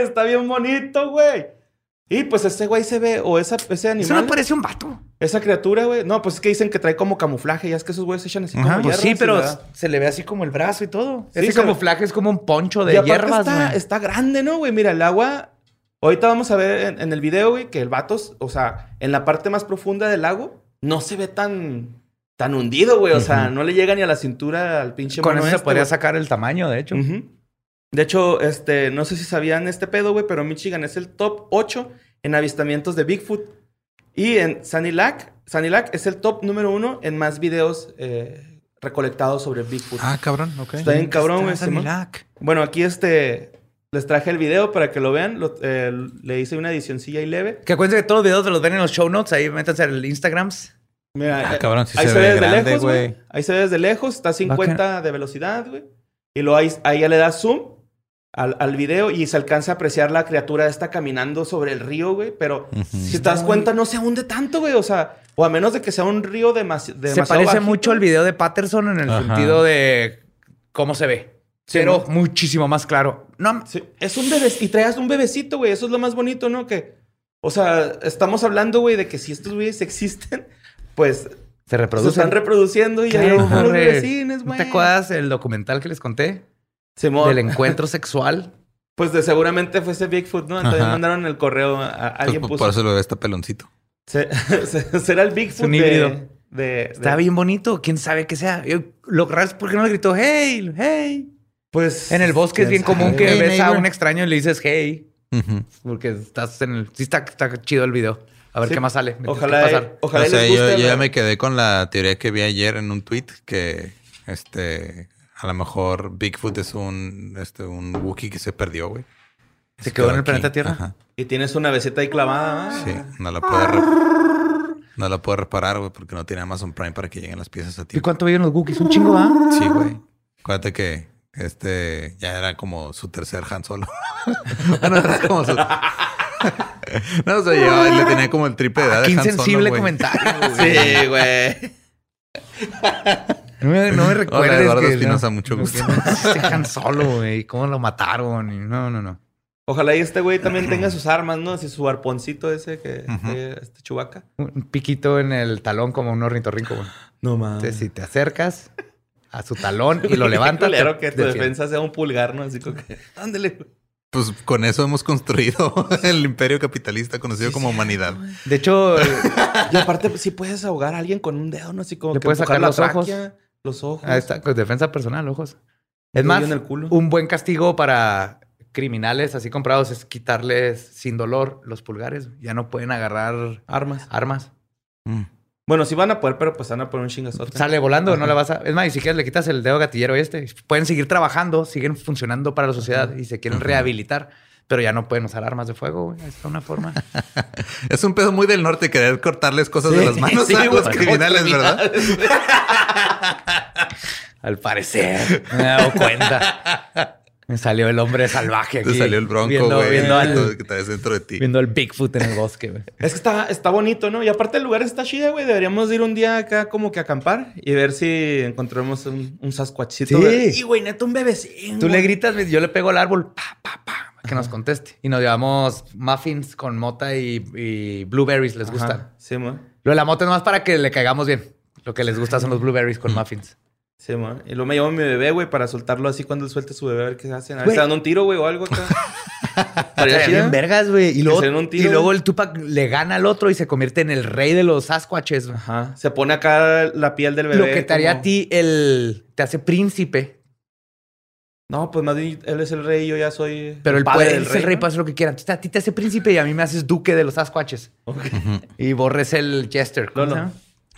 S7: Está bien bonito, güey. Y pues ese güey se ve, o esa, ese animal.
S5: Eso no parece un vato.
S7: Esa criatura, güey. No, pues es que dicen que trae como camuflaje. Ya es que esos güeyes se echan así
S6: Ajá,
S7: como
S5: Pues sí,
S7: hierbas y
S5: pero se le ve así como el brazo y todo.
S7: Sí,
S5: Ese
S7: se-
S5: camuflaje es como un poncho de
S7: y
S5: hierbas,
S7: está,
S5: güey.
S7: está grande, ¿no, güey? Mira, el agua... Ahorita vamos a ver en, en el video, güey, que el vato, o sea, en la parte más profunda del lago, no se ve tan... Tan hundido, güey. O sea, no le llega ni a la cintura al pinche
S5: Con eso se
S7: este,
S5: podría
S7: güey.
S5: sacar el tamaño, de hecho.
S7: De hecho, este, no sé si sabían este pedo, güey, pero Michigan es el top 8 en avistamientos de Bigfoot. Y en Sanilac, Sanilac es el top número uno en más videos eh, recolectados sobre Bigfoot.
S6: Ah, cabrón, ok.
S7: Está bien cabrón, güey. Bueno, aquí este les traje el video para que lo vean. Lo- eh, le hice una edicioncilla y leve.
S5: Que acuérdense que todos los videos los ven en los show notes. Ahí métanse al Instagrams.
S7: Mira,
S6: Ah,
S7: eh,
S6: cabrón, sí
S7: ahí
S6: se
S7: se,
S6: ve
S7: desde
S6: grande,
S7: lejos, güey. Ahí se ve desde lejos, está a 50 de velocidad, güey. Y luego ahí, ahí ya le das zoom al, al video y se alcanza a apreciar la criatura esta caminando sobre el río, güey. Pero si te das cuenta, no se hunde tanto, güey. O sea, o a menos de que sea un río demasi- demasiado
S5: Se parece
S7: bajito.
S5: mucho al video de Patterson en el
S6: Ajá.
S5: sentido de cómo se ve.
S7: Sí,
S5: pero
S7: ¿no?
S5: muchísimo más claro. No,
S7: Sí, es un bebé y traes un bebecito, güey. Eso es lo más bonito, ¿no? Que, o sea, estamos hablando, güey, de que si estos güeyes existen, pues
S5: se
S7: se
S5: reproduce.
S7: están reproduciendo y hay unos
S5: güey.
S7: vecinos,
S5: ¿No
S7: güey.
S5: te acuerdas el documental que les conté?
S7: Simón,
S5: Del encuentro sexual.
S7: Pues de seguramente fue ese Bigfoot, ¿no? Entonces
S6: Ajá.
S7: mandaron el correo a, a- alguien
S6: Pues,
S7: puso.
S6: por eso lo ve está peloncito.
S7: Se- se- será el Bigfoot
S5: un
S7: de,
S5: híbrido.
S7: de, de-
S5: Está bien bonito. ¿Quién sabe qué sea? Yo- lo raro es porque no le gritó hey, hey.
S7: Pues
S5: En el bosque es bien común que
S6: Hey,
S5: ves a un extraño y le dices hey. Porque estás en el... Sí está, está chido el video. A ver
S7: Sí.
S5: qué más sale. ¿Qué
S7: Ojalá,
S5: va pasar?
S7: ojalá
S6: o
S7: y
S6: sea,
S7: les
S6: yo,
S7: guste.
S6: yo ya me quedé con la teoría que vi ayer en un tweet que este a lo mejor Bigfoot es un este un Wookiee que se perdió, güey.
S5: ¿Se quedó en el
S6: aquí.
S5: planeta Tierra?
S6: Ajá.
S7: Y tienes una besita ahí clavada. ¿ah?
S6: Sí, no la puede re- no la puede reparar, güey, porque no tiene Amazon Prime para que lleguen las piezas a
S5: ¿Y
S6: tiempo.
S5: cuánto viven los Wookiees? Un chingo, ¿ah?
S6: Sí, güey. Acuérdate que este ya era como su tercer Han Solo. bueno, era como su No, o sea, llevaba- le tenía como el triple de edad
S5: Qué
S6: de Han Solo,
S5: insensible comentario. güey.
S7: Sí, güey.
S5: No me, no me recuerdes
S6: Eduardo
S5: que...
S6: Espinosa,
S5: no,
S6: mucho
S5: no,
S6: gusto.
S5: que no existe Han Solo, güey. ¿Cómo lo mataron? Y no, no, no.
S7: Ojalá y este güey también tenga sus armas, ¿no? Así su arponcito ese que este chubaca.
S5: Un piquito en el talón como un ornitorrinco, güey.
S7: No mames.
S5: Entonces, si te acercas a su talón y lo levantas...
S7: Claro que tu
S5: defiende.
S7: defensa sea un pulgar, ¿no? Así como que. Ándale.
S6: Pues con eso hemos construido el imperio capitalista conocido como humanidad.
S5: De hecho,
S7: Y aparte, pues, sí puedes ahogar a alguien con un dedo, ¿no? Así como
S5: Le
S7: que
S5: puedes sacar
S7: la
S5: los ojos.
S7: Los ojos.
S5: ahí está, con defensa personal, ojos. Es más,
S7: hoyo en el culo.
S5: un buen castigo para criminales así comprados es quitarles sin dolor los pulgares. Ya no pueden agarrar
S7: Armas.
S5: armas.
S6: Mm.
S7: Bueno, sí van a poder, pero pues van a poner un chingazote.
S5: Sale volando, no le vas a... Es más, y si quieres le quitas el dedo gatillero este. Pueden seguir trabajando, siguen funcionando para la sociedad y se quieren rehabilitar. Pero ya no pueden usar armas de fuego, güey. Es una forma.
S6: Es un pedo muy del norte querer cortarles cosas de
S5: Sí,
S6: las manos
S5: sí,
S6: a los
S5: güey,
S6: criminales, ¿verdad?
S5: Al parecer. Me he dado cuenta. Me salió el hombre salvaje aquí.
S6: Te salió el bronco,
S5: viendo,
S6: güey.
S5: Viendo al,
S6: Que traes dentro de ti.
S5: viendo al Bigfoot en el bosque, güey.
S7: Es que está, está bonito, ¿no? Y aparte el lugar está chido, güey. Deberíamos ir un día acá como que a acampar y ver si encontramos un, un sasquatchito.
S5: Sí.
S7: güey. Y, güey, neta, un bebecín.
S5: Tú le
S7: güey.
S5: gritas, yo le pego al árbol, pa, pa, pa, que nos conteste. Y nos llevamos muffins con mota y, y blueberries, les
S7: Ajá.
S5: gustan.
S7: Sí, man.
S5: Lo de la mota es más para que le caigamos bien. Lo que les gusta son los blueberries con muffins.
S7: Sí, man. Y luego me llevo a mi bebé, güey, para soltarlo así cuando él suelte su bebé, a ver qué hacen. A ver si dan un tiro, güey, o algo acá. Estaría
S5: bien vergas, güey. Y luego,
S7: se tiro,
S5: y el Tupac le gana al otro y se convierte en el rey de los Sasquatches.
S7: Ajá. Se pone acá la piel del bebé.
S5: Lo que te haría
S7: como-
S5: a ti el... Te hace príncipe.
S7: No, pues más bien él es el rey y yo ya soy.
S5: Pero el
S7: padre
S5: puede, él es el rey
S7: ¿no?
S5: puede hacer lo que quiera. Entonces, a ti te hace príncipe y a mí me haces duque de los Sasquatches. Y borres el. ¿cómo
S7: No,
S5: se
S7: no.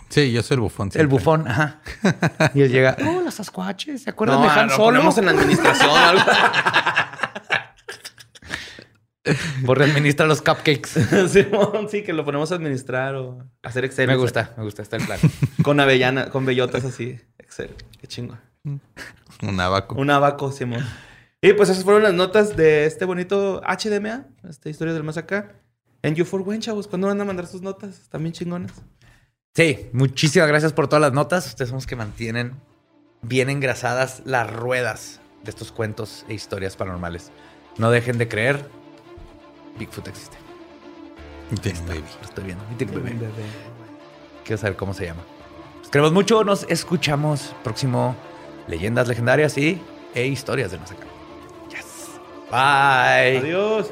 S6: Sí, yo soy el bufón.
S5: El bufón, ajá. Y él llega, oh, los Sasquatches, ¿se acuerdan
S7: No,
S5: de Han
S7: lo
S5: Solo?
S7: ponemos en administración. algo.
S5: Borre administra los cupcakes.
S7: Simón, sí, que lo ponemos a administrar o hacer Excel.
S5: me gusta, me gusta, está el plan.
S7: Con avellana, con bellotas así. Excel. Qué chingo.
S6: Un abaco.
S7: Un abaco, Simón. Y pues esas fueron las notas de este bonito HDMA, esta historia del más acá. En You for When, chavos, ¿cuándo van a mandar sus notas? Bien chingonas.
S5: Sí, muchísimas gracias por todas las notas. Ustedes son los que mantienen bien engrasadas las ruedas de estos cuentos e historias paranormales. No dejen de creer. Bigfoot existe.
S6: Baby.
S5: Lo estoy viendo. Quiero saber cómo se llama. Los queremos mucho. Nos escuchamos próximo Leyendas Legendarias y e historias de acá. Yes. Bye.
S7: Adiós.